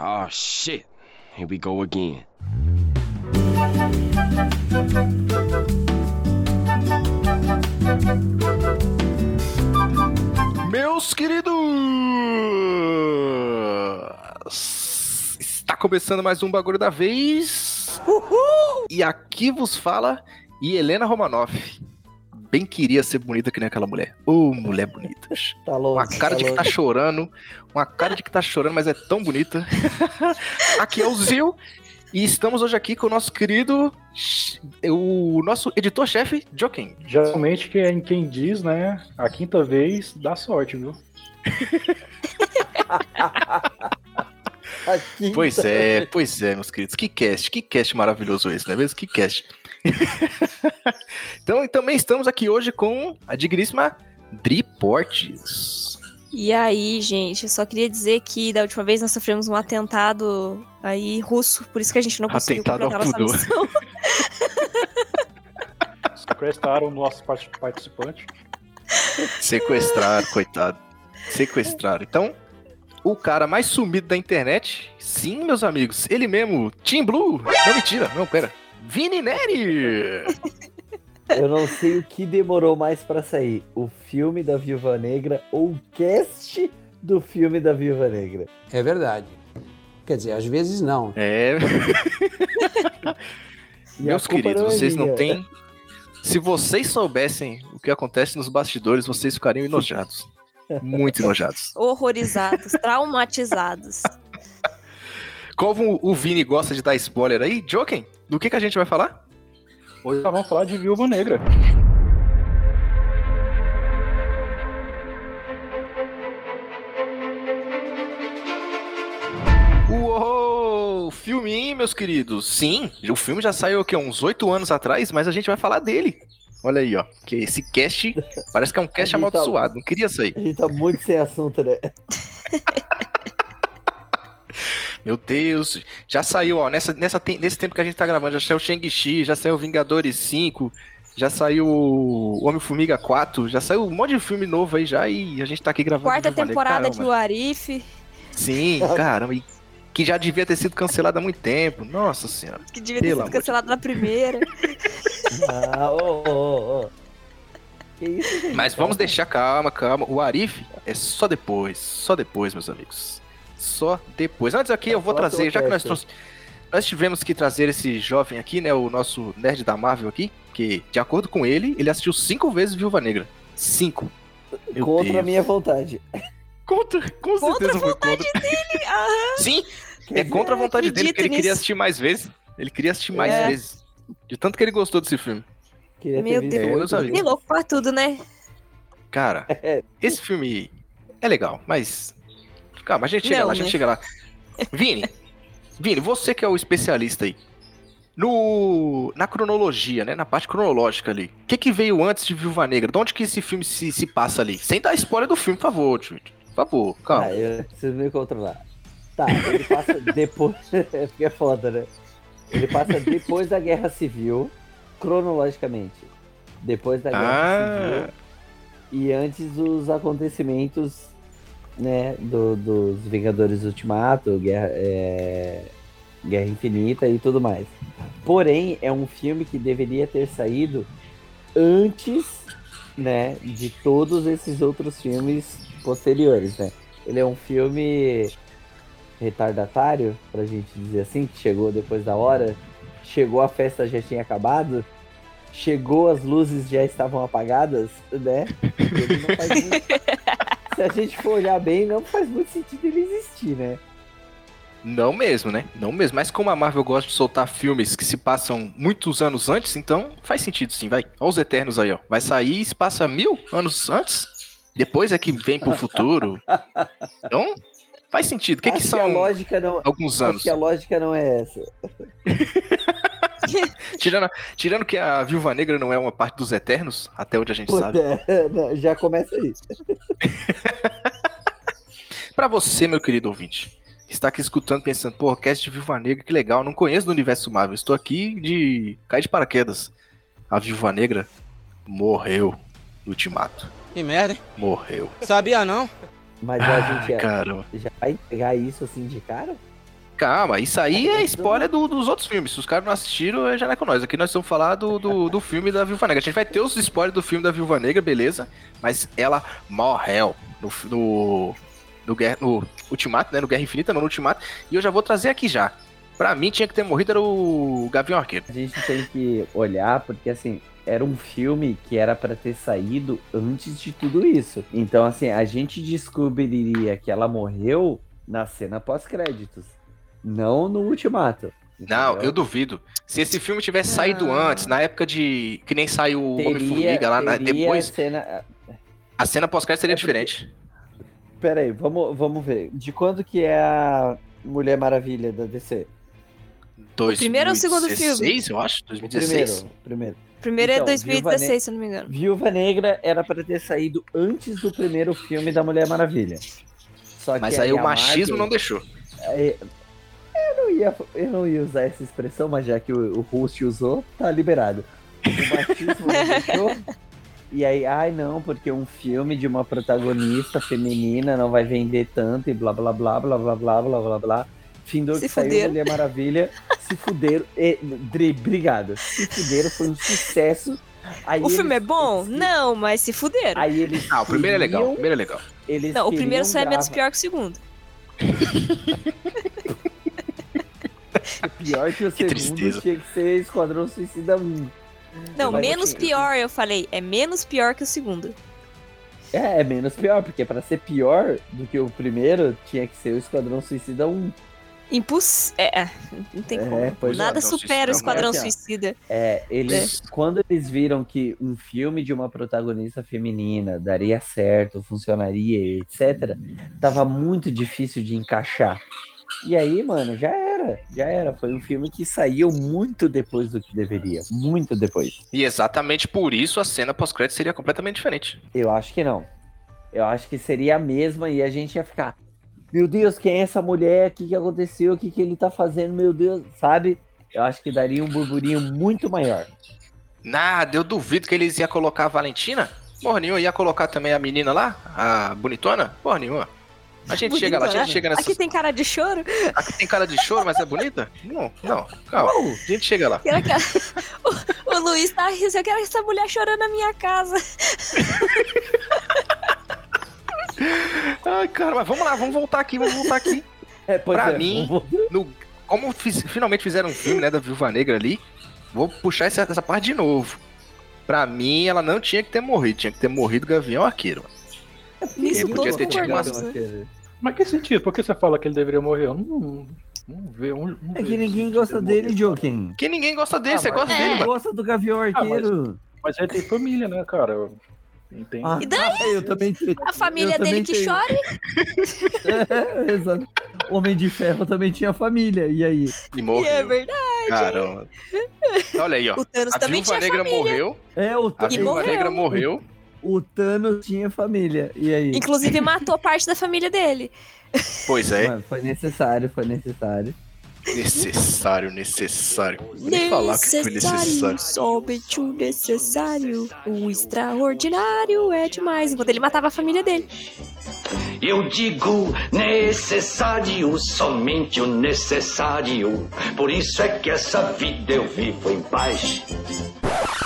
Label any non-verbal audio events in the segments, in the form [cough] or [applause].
Oh shit. Here we go again. Meus queridos! Está começando mais um bagulho da vez. Uhul! E aqui vos fala Helena Romanoff. Bem queria ser bonita que nem aquela mulher. Ô, oh, mulher bonita. Tá louco, uma cara tá de que tá chorando. Uma cara de que tá chorando, mas é tão bonita. [laughs] aqui é o Zil. E estamos hoje aqui com o nosso querido, o nosso editor-chefe, Joaquim. Geralmente quem, quem diz, né, a quinta vez dá sorte, viu? [laughs] pois é, pois é, meus queridos. Que cast, que cast maravilhoso esse, não é mesmo? Que cast. [laughs] então, e também estamos aqui hoje com a digníssima Driportes. E aí, gente, eu só queria dizer que da última vez nós sofremos um atentado aí russo, por isso que a gente não conseguiu atentado completar nossa missão. [laughs] Sequestraram o nosso participante. Sequestraram, coitado. Sequestraram. Então, o cara mais sumido da internet, sim, meus amigos, ele mesmo, Team Blue. Não, mentira, não, pera. Vini Neri! Eu não sei o que demorou mais para sair: o filme da Viúva Negra ou o cast do filme da Viúva Negra. É verdade. Quer dizer, às vezes não. É. [laughs] Meus queridos, não é vocês não têm. Se vocês soubessem o que acontece nos bastidores, vocês ficariam enojados. Muito enojados. [laughs] Horrorizados, traumatizados. Como o Vini gosta de dar spoiler aí, Joken, do que, que a gente vai falar? Hoje nós vamos falar de Viúva Negra. Uou! Filminho, meus queridos. Sim, o filme já saiu aqui uns oito anos atrás, mas a gente vai falar dele. Olha aí, ó. Que esse cast parece que é um cast [laughs] tá amaldiçoado. Tá, não queria sair. A gente tá muito sem assunto, né? [laughs] Meu Deus, já saiu, ó, nessa, nessa, nesse tempo que a gente tá gravando, já saiu Shang-Chi, já saiu Vingadores 5, já saiu Homem-Formiga 4, já saiu um monte de filme novo aí já e a gente tá aqui gravando. Quarta temporada de Arif. Sim, [laughs] caramba, e que já devia ter sido cancelada há muito tempo. Nossa senhora. Que devia ter sido cancelada na primeira. ah, ô, ô, ô. Isso, Mas vamos deixar calma, calma. O Arif é só depois, só depois, meus amigos só depois. Antes aqui eu vou trazer, já que nós trouxemos. Nós tivemos que trazer esse jovem aqui, né? O nosso nerd da Marvel aqui, que, de acordo com ele, ele assistiu cinco vezes Viúva Negra. Cinco. Meu contra a minha vontade. Contra, com contra certeza foi contra. Dele. [laughs] Aham. Sim, é contra a vontade dele, porque ele nisso. queria assistir mais vezes. Ele queria assistir mais é. vezes. De tanto que ele gostou desse filme. Meu Deus, é, que louco pra tudo, né? Cara, [laughs] é. esse filme é legal, mas Calma, a gente chega Não, lá, a gente né? chega lá. Vini, [laughs] Vini, você que é o especialista aí. No, na cronologia, né? Na parte cronológica ali. O que, que veio antes de Viúva Negra? De onde que esse filme se, se passa ali? Sem dar spoiler do filme, por favor, tio. Por favor, calma. Ah, eu preciso me controlar. Tá, ele passa [laughs] depois. [laughs] é porque é foda, né? Ele passa depois da Guerra Civil, cronologicamente. Depois da Guerra ah. Civil. E antes dos acontecimentos né, do, dos Vingadores Ultimato, Guerra, é, Guerra Infinita e tudo mais. Porém, é um filme que deveria ter saído antes, né, de todos esses outros filmes posteriores, né? Ele é um filme retardatário, pra gente dizer assim, que chegou depois da hora, chegou a festa já tinha acabado, chegou as luzes já estavam apagadas, né? [laughs] Ele não faz se a gente for olhar bem, não faz muito sentido ele existir, né? Não mesmo, né? Não mesmo. Mas como a Marvel gosta de soltar filmes que se passam muitos anos antes, então faz sentido sim, vai. Olha os Eternos aí, ó. Vai sair e se passa mil anos antes, depois é que vem pro futuro. [laughs] Então, faz sentido. O que, que são que lógica não, alguns anos? Acho que a lógica não é essa. [laughs] tirando, tirando que a Viúva Negra não é uma parte dos Eternos, até onde a gente Puta, sabe. [laughs] É, já começa aí. [laughs] para você, meu querido ouvinte, que está aqui escutando, pensando, pô, cast de Viúva Negra, que legal, não conheço do universo Marvel, estou aqui de cair de paraquedas. A Viúva Negra morreu no ultimato. Que merda, hein? Morreu. Sabia não? Mas a gente já, já vai pegar isso assim de cara? Calma, isso aí é spoiler do- dos outros filmes. Se os caras não assistiram, já não é com nós. Aqui nós estamos falando do, do, do filme da Viúva Negra. A gente vai ter os spoilers do filme da Viúva Negra, beleza. Mas ela morreu no, no, no, no Ultimato, né? No Guerra Infinita, não no Ultimato. E eu já vou trazer aqui já. Pra mim, tinha que ter morrido era o Gavião Arqueiro. A gente tem que olhar, porque assim, era um filme que era pra ter saído antes de tudo isso. Então, assim, a gente descobriria que ela morreu na cena pós-créditos, não no ultimato. Não, eu duvido. Se esse filme tivesse saído Não. antes, na época de. Que nem saiu o Homem-Formiga lá, na- teria depois, cena... a cena pós-crédito seria É porque- diferente. Pera aí, vamos, vamos ver. De quando que é a Mulher Maravilha da DC? Primeiro ou o segundo filme? 2016, eu acho. O 2016. primeiro, primeiro. Primeiro Então, é 2016, Viúva Ne- se eu não me engano. Viúva Negra era pra ter saído antes do primeiro filme da Mulher Maravilha. Só que Mas aí o machismo não Marvel- deixou. É, Eu não, ia, eu não ia usar essa expressão, mas já que o, o host usou, tá liberado. O machismo não [laughs] deixou. E aí, ai não, porque um filme de uma protagonista feminina não vai vender tanto e blá blá blá blá blá blá blá blá blá. Findou Se que saiu fuderam. Mulher Maravilha, se fuderam. E, Dri, obrigado. Se fuderam, foi um sucesso. Aí O filme é bom? eles- não, mas se fuderam. Aí eles Ah, o primeiro é legal. O primeiro é legal. Eles Não, o primeiro só é menos pior que o segundo. [laughs] Pior que o Que segundo tristeza. tinha que ser Esquadrão Suicida 1. Não, Mas, menos assim, pior, eu falei. É menos pior que o segundo. É, é menos pior, porque pra ser pior do que o primeiro, tinha que ser o Esquadrão Suicida 1. Imposs... É, é, não tem É, como. pois é. Nada Esquadrão supera o Esquadrão Suicida. É, eles, quando eles viram que um filme de uma protagonista feminina daria certo, funcionaria, etc., tava muito difícil de encaixar. E aí, mano, já era, já era. Foi um filme que saiu muito depois do que deveria. Muito depois. E exatamente por isso a cena pós-crédito seria completamente diferente. Eu acho que não. Eu acho que seria a mesma e a gente ia ficar. Meu Deus, quem é essa mulher? O que, que aconteceu? O que, que ele tá fazendo? Meu Deus, sabe? Eu acho que daria um burburinho muito maior. Nada, eu duvido que eles iam colocar a Valentina. Porra nenhuma, ia colocar também a menina lá, a bonitona? Porra nenhuma. A gente chega lá, a gente Bonitona. chega nessa. Aqui tem cara de choro. Aqui tem cara de choro, mas é bonita? Não, não, calma. A gente chega lá. Será que a- [laughs] o, o Luiz tá rindo. Eu quero essa mulher chorando na minha casa. [laughs] Ai, cara, mas vamos lá, vamos voltar aqui, vamos voltar aqui. É, pois Pra é, mim- No, como fiz- finalmente fizeram um filme, né, da Viúva Negra ali, vou puxar essa, essa parte de novo. Pra mim, ela não tinha que ter morrido, tinha que ter morrido Gavião Arqueiro. Nisso Ele podia ter tido uma- né? Mas que sentido? Por que você fala que ele deveria morrer? Eu não, não. Não, não É que ninguém gosta ele dele. Joaquim. Porque ninguém gosta dele, Ah, você mas- gosta É. dele, Ninguém mano. gosta do Gavião Arqueiro. Mas ele tem família, né, cara? Ah, E daí? eu também. A família eu dele também que tenho. chora. [laughs] É, exato. Homem de Ferro também tinha família. E aí? E E morreu. é verdade. Caramba. Olha aí, ó. O Thanos A também Viúva tinha Negra família. morreu. É, o, A Thanos- Viúva morreu. Negra morreu. o Thanos tinha família. E aí? Inclusive matou parte da família dele. Pois é. Mano, foi necessário, foi necessário. Necessário, necessário. Vou nem falar que foi necessário. somente o necessário. O extraordinário é demais. Enquanto ele matava a família dele. Eu digo necessário, somente o necessário. Por isso é que essa vida eu vivo em paz.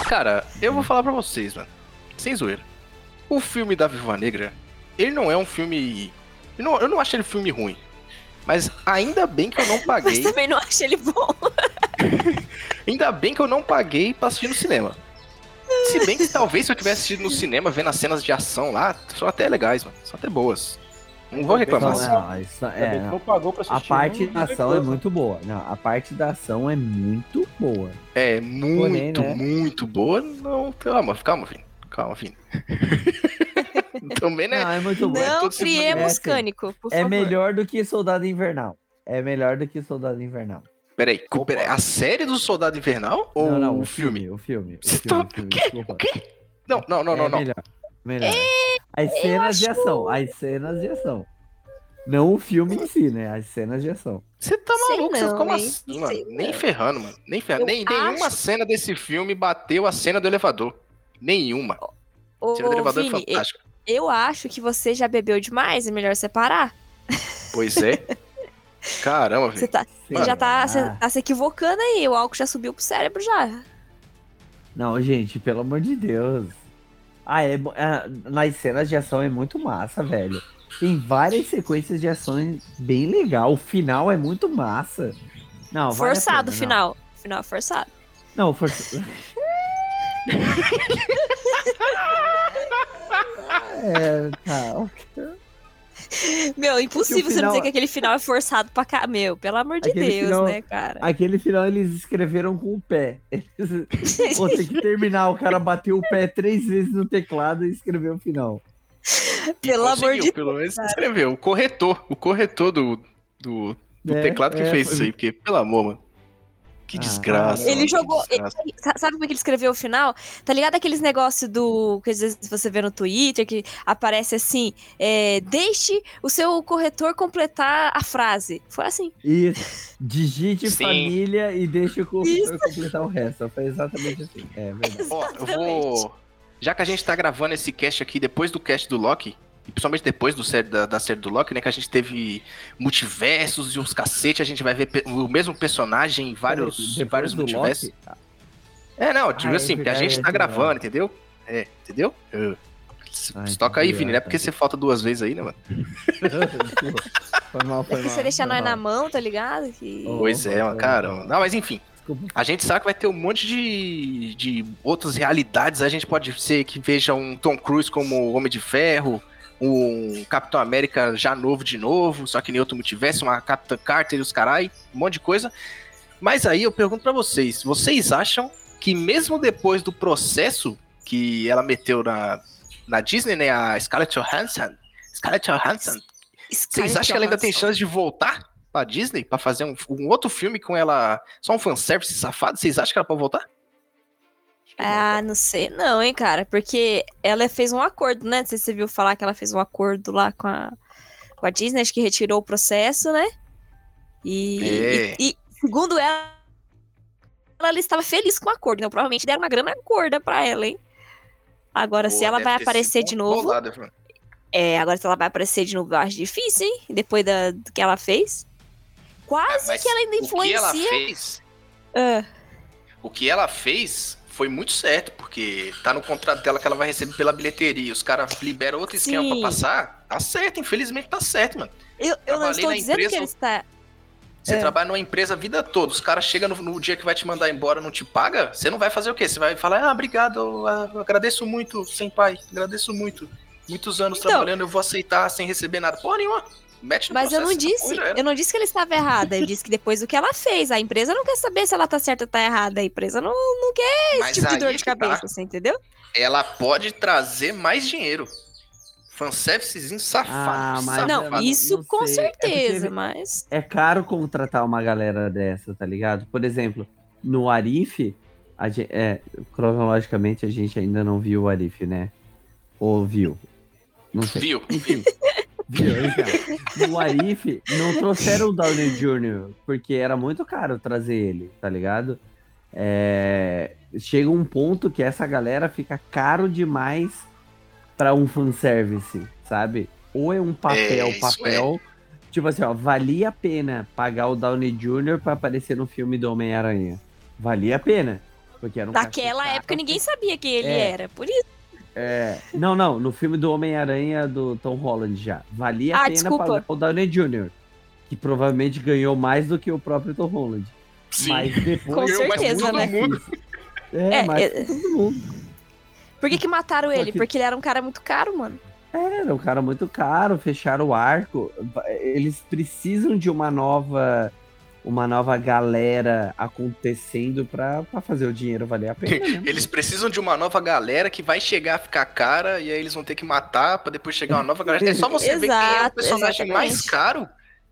Cara, eu vou falar pra vocês, mano. Sem zoeira. O filme da Viúva Negra, ele não é um filme. Eu não, eu não acho ele filme ruim. Mas ainda bem que eu não [laughs] Mas paguei. também não achei ele bom. [laughs] Ainda bem que eu não paguei pra assistir no cinema. Se bem que talvez se eu tivesse assistido no cinema, vendo as cenas de ação lá, são até legais, mano. São até boas. Não vou reclamar. Não, não, isso Ainda é, não. pagou pra A assistir. parte não- da ação é muito boa. Não, a parte da ação é muito boa. É muito, né? muito boa. Não, calma, calma, Vini. Calma, Vini. [laughs] [laughs] Também, né? Não, é muito boa. Não esse criemos é, cânico, por É favor. melhor do que Soldado Invernal. É melhor do que Soldado Invernal. Peraí, peraí, a série do Soldado Invernal ou não, não, o filme? O filme. O Você filme, tá- o filme, o quê? O? Não, não, não, é não, não. Melhor. melhor. As cenas de ação. As cenas de ação. Não o filme em si, né? As cenas de ação. Você tá Sei maluco? Você não, como hein? assim, mano? Sei Nem ferrando, mano. Nem ferrando. Eu Nem, nenhuma acho- cena desse filme bateu a cena do elevador. Nenhuma. Ô, A cena do elevador é Vini, fantástica. Eu acho que você já bebeu demais, é melhor separar. Pois é. Caramba, Você velho. tá, você já tá, você Ah. tá se equivocando aí, o álcool já subiu pro cérebro já. Não, gente, pelo amor de Deus. Ah, é, ah, nas cenas de ação é muito massa, velho. Tem várias sequências de ações bem legal. O final é muito massa. Não, forçado o pena, final. Final é forçado. Não, não forçado. [laughs] é, tá. Meu, impossível você não final- dizer que aquele final é forçado pra cá. Meu, pelo amor de Aquele Deus, final- né, cara? Aquele final eles escreveram com o pé. Eles... [laughs] Vou ter que terminar. O cara bateu o pé três vezes no teclado e escreveu o final. Pelo amor de pelo menos escreveu. O corretor, o corretor do, do, do É, teclado que é, fez foi- isso aí, porque, pelo amor, mano. Que Ah, desgraça. Ele jogou. desgraça. ele- sabe como é que ele escreveu o final? Tá ligado aqueles negócios do. que às vezes você vê no Twitter que aparece assim: é, deixe o seu corretor completar a frase. Foi assim. Isso. Digite Sim. família e deixa o Isso. computador completar o resto. Foi exatamente assim. É verdade. Ó, eu vou. Já que a gente tá gravando esse cast aqui depois do cast do Loki, principalmente depois do série, da, da série do Loki, né? Que a gente teve multiversos e uns cacete, a gente vai ver o mesmo personagem em vários, em vários multiversos. Loki, É, não, digo Ah, é assim, porque a gente tá é gravando, entendeu? É, entendeu? É. Ah, Toca aí, Vini, não é porque você falta duas vezes aí, né, mano? [laughs] Foi mal, foi É que mal. você deixa foi nós mal. na mão, tá ligado? Que... Pois é, mano, cara. Não, mas enfim. A gente sabe que vai ter um monte de, de outras realidades. A gente pode ser que veja um Tom Cruise como Homem de Ferro, um Capitão América já novo de novo, só que em outro multiverso, uma Capitã Carter e os carai, um monte de coisa. Mas aí eu pergunto pra vocês, vocês acham que mesmo depois do processo que ela meteu na, na Disney, né, a Scarlett Johansson, Scarlett Johansson, vocês acham que ela ainda tem chance de voltar pra Disney pra fazer um, um outro filme com ela, só um fanservice safado? Vocês acham que ela pode voltar? Ah, não sei não, hein, cara. Porque ela fez um acordo, né? Não sei se você viu falar que ela fez um acordo lá com a, com a Disney, acho que retirou o processo, né? E, É. e- e, segundo ela, ela estava feliz com o acordo. Então, provavelmente deram uma grana gorda pra ela, hein? Agora, se ela vai aparecer de novo. bolada, mano. É, agora se ela vai aparecer de novo, eu acho difícil, hein? Depois da, do que ela fez. Quase Mas que ela ainda O que ela influencia. fez, Ah, o que ela fez foi muito certo, porque tá no contrato dela que ela vai receber pela bilheteria. Os caras liberam outro esquema pra passar. Tá certo, infelizmente tá certo, mano. eu, eu não estou dizendo que empresa- ele está. Você É. trabalha numa empresa a vida toda, os caras chegam no, no dia que vai te mandar embora não te paga, você não vai fazer o quê? Você vai falar, ah, obrigado, eu, eu agradeço muito, sem pai, agradeço muito. Muitos anos Então- trabalhando, eu vou aceitar sem receber nada. Porra nenhuma. Mete no Mas eu não essa disse, eu não disse que ela estava errada. Eu disse que depois do que ela fez, a empresa não quer saber se ela tá certa ou tá errada. A empresa não, não quer esse Mas tipo de dor é de tá. cabeça, você entendeu? Ela pode trazer mais dinheiro. Fanservicezinho safado. Ah, mas safado. não, isso não com sei. É certeza, vi- mas. É caro contratar uma galera dessa, tá ligado? Por exemplo, no Arif, a gen- é, cronologicamente a gente ainda não viu o Arif, né? Ou viu? Não sei. Viu? Enfim. [laughs] Viu, [laughs] então. No Arif, não trouxeram o Downey Jr., porque era muito caro trazer ele, tá ligado? É, Chega um ponto que essa galera fica caro demais pra um fanservice, sabe? Ou é um papel, É, papel. Tipo assim, ó, valia a pena pagar o Downey Jr. pra aparecer no filme do Homem-Aranha. Valia a pena. Porque era um Naquela época ninguém sabia quem ele É. era. Por isso. É, não, não, no filme do Homem-Aranha do Tom Holland já. Valia a Ah, pena desculpa. pagar o Downey Jr., que provavelmente ganhou mais do que o próprio Tom Holland. Sim. Mas depois. Com certeza, né? É, É, mais é- que todo mundo. Por que, que mataram Só ele? que- Porque ele era um cara muito caro, mano. Era um cara muito caro, fecharam o arco. Eles precisam de uma nova. Uma nova galera acontecendo pra, pra fazer o dinheiro valer a pena. Né? Eles precisam de uma nova galera que vai chegar a ficar cara e aí eles vão ter que matar pra depois chegar uma nova galera. É só você ver quem é o [laughs] Exato, personagem mais exatamente. caro.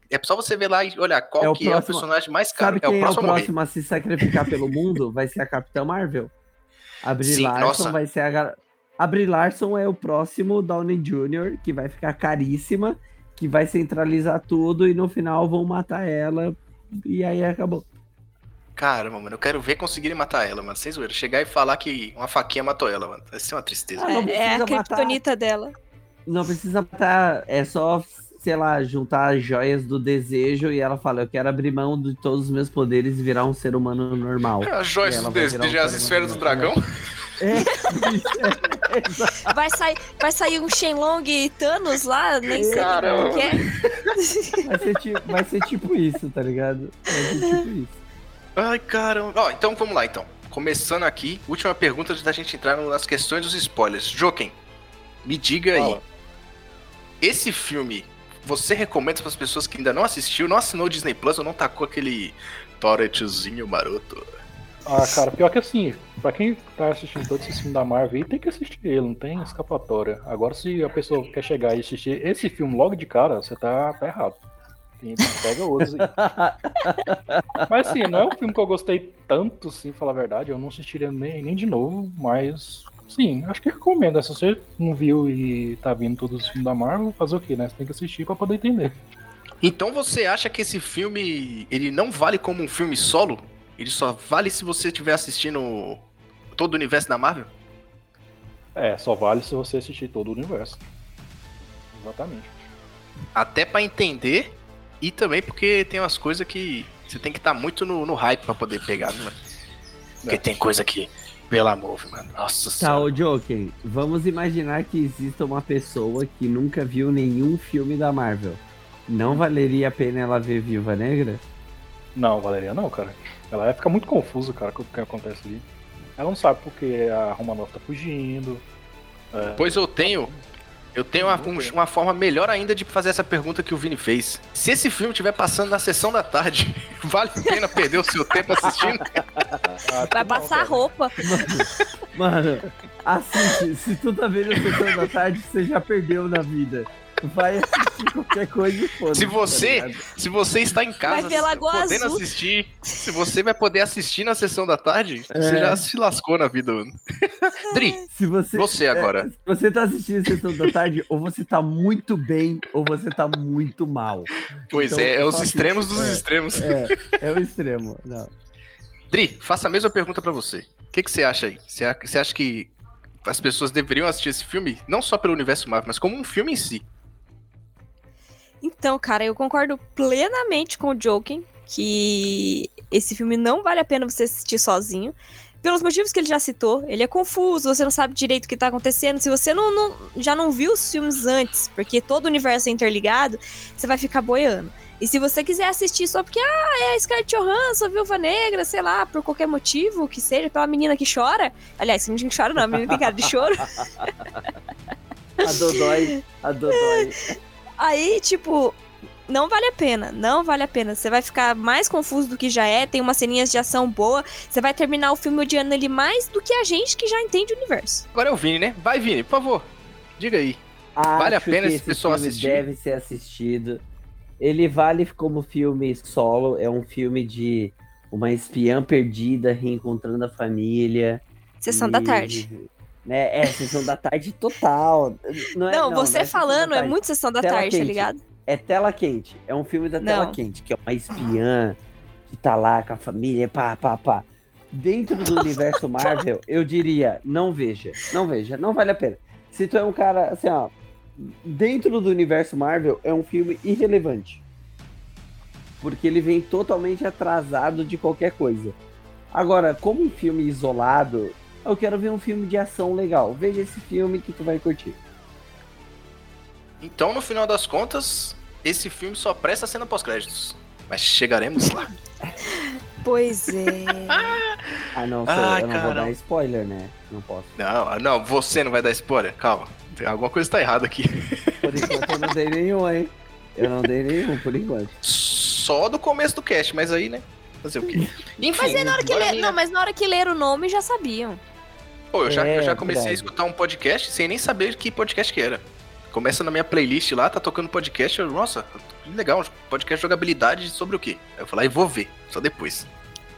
É só você ver lá e olhar qual É o que é o próximo- personagem mais caro. Sabe quem é o próximo a morrer. próximo a se sacrificar pelo mundo? Vai ser a Capitã Marvel. A Brie Sim, Larson nossa. vai ser a. A Brie Larson é o próximo Downey Jr., que vai ficar caríssima, que vai centralizar tudo e no final vão matar ela. E aí acabou. Caramba, mano, eu quero ver conseguirem matar ela, mano. Sem zoeira. Chegar e falar que uma faquinha matou ela, mano. Vai ser uma tristeza. Ah, não é, é a precisa matar. criptonita dela. Não precisa matar, é só sei lá, juntar as joias do desejo e ela fala: Eu quero abrir mão de todos os meus poderes e virar um ser humano normal. As joias do desejo, um as esferas do dragão. É, é, [laughs] vai, sair, vai sair um Shenlong e Thanos lá, nem sei Caramba. que é. Vai ser, tipo, vai ser tipo isso, tá ligado? Vai ser tipo isso. Ai, caramba. Ó, então vamos lá, então. Começando aqui, última pergunta antes da gente entrar nas questões dos spoilers. Joken, me diga aí. Fala. Esse filme, você recomenda para as pessoas que ainda não assistiu, não assinou o Disney Plus ou não tacou aquele Toretzinho maroto? Ah, cara, pior que assim, pra quem tá assistindo todos esses filmes da Marvel aí, tem que assistir ele, não tem escapatória. Agora, se a pessoa quer chegar e assistir esse filme logo de cara, você tá, tá errado. Tem- Pega outros aí. [laughs] Mas assim, não é um filme que eu gostei tanto, sim, falar a verdade. Eu não assistiria nem, nem de novo, mas sim, acho que recomendo. Se você não viu e tá vindo todos os filmes da Marvel, fazer o quê, né? Você tem que assistir pra poder entender. Então você acha que esse filme, ele não vale como um filme solo? Ele só vale se você estiver assistindo todo o universo da Marvel? É, só vale se você assistir todo o universo. Exatamente. Até pra entender e também porque tem umas coisas que você tem que estar muito no, no hype pra poder pegar, né, mano? Porque É. tem coisa que, pelo amor, mano. Nossa Tá, senhora. ô Joker, vamos imaginar que exista uma pessoa que nunca viu nenhum filme da Marvel. Não valeria a pena ela ver Viúva Negra? Não, Valeria, não, cara. Ela vai ficar muito confusa, cara, com o que acontece ali. Ela não sabe porque a Romanoff tá fugindo. É, Pois eu tenho. Eu tenho uma, um- uma forma melhor ainda de fazer essa pergunta que o Vini fez. Se esse filme estiver passando na sessão da tarde, [laughs] vale a pena perder o seu tempo assistindo? [laughs] ah, Vai não, passar roupa. Mano, [laughs] assiste. Se tu tá vendo a sessão da tarde, você já perdeu na vida. Vai assistir qualquer coisa e foda Se você- Se você está em casa podendo Azul. assistir, se você vai poder assistir na sessão da tarde, você É. já se lascou na vida, mano. [laughs] Dri, Se você, você agora. é, se você tá assistindo a sessão da tarde, ou você tá muito bem, ou você tá muito mal. Pois Então, é, é os extremos dos é. extremos. É, é o extremo. Não. Dri, faça a mesma pergunta pra você. O que, que você acha aí? Você, você acha que as pessoas deveriam assistir esse filme, não só pelo universo Marvel, mas como um filme em si? Então, cara, eu concordo plenamente com o Joken que esse filme não vale a pena você assistir sozinho. Pelos motivos que ele já citou, ele é confuso, você não sabe direito o que tá acontecendo. Se você não, não- já não viu os filmes antes, porque todo o universo é interligado, você vai ficar boiando. E se você quiser assistir só porque, ah, é a Scarlett Johansson, Viúva Negra, sei lá, por qualquer motivo que seja, pela menina que chora. Aliás, menina que chora não, a menina tem cara de choro. [laughs] A Dodói, a Dodói. [laughs] Aí, tipo, não vale a pena, não vale a pena. Você vai ficar mais confuso do que já é, tem umas ceninhas de ação boa, você vai terminar o filme odiando ele mais do que a gente que já entende o universo. Agora é o Vini, né? Vai, Vini, por favor. Diga aí. Vale a Acho pena esse pessoal filme assistir? Deve ser assistido. Ele vale como filme solo. É um filme de uma espiã perdida reencontrando a família. Sessão e- da tarde. Né? É, sessão da tarde total. Não, é, Não, não, você não é falando é muito sessão da Tela tarde, tá quente. ligado? É tela quente. É um filme da tela quente, que é uma espiã que tá lá com a família, pá, pá, pá. Dentro do [laughs] universo Marvel, eu diria, não veja. Não veja, não vale a pena. Se tu é um cara, assim, ó. Dentro do universo Marvel, é um filme irrelevante. Porque ele vem totalmente atrasado de qualquer coisa. Agora, como um filme isolado, eu quero ver um filme de ação legal. Veja esse filme que tu vai curtir. Então, no final das contas, esse filme só presta cena pós-créditos. Mas chegaremos lá. [laughs] Pois é. [laughs] Ah, não, Ai, eu não vou dar spoiler, né? Não posso. Não, não, você não vai dar spoiler. Calma. Tem alguma coisa tá errada aqui. Por enquanto eu não dei nenhum, hein? Eu não dei nenhum, por enquanto. Só do começo do cast, mas aí, né? Fazer o quê? Enfim, Mas é na hora que ler, minha- não, mas na hora que ler o nome já sabiam. Pô, eu já, É, eu já comecei a verdade. escutar um podcast sem nem saber que podcast que era. Começa na minha playlist lá, tá tocando podcast, eu, nossa, legal, podcast de jogabilidade sobre o quê? Aí eu falei, ah, vou ver, só depois.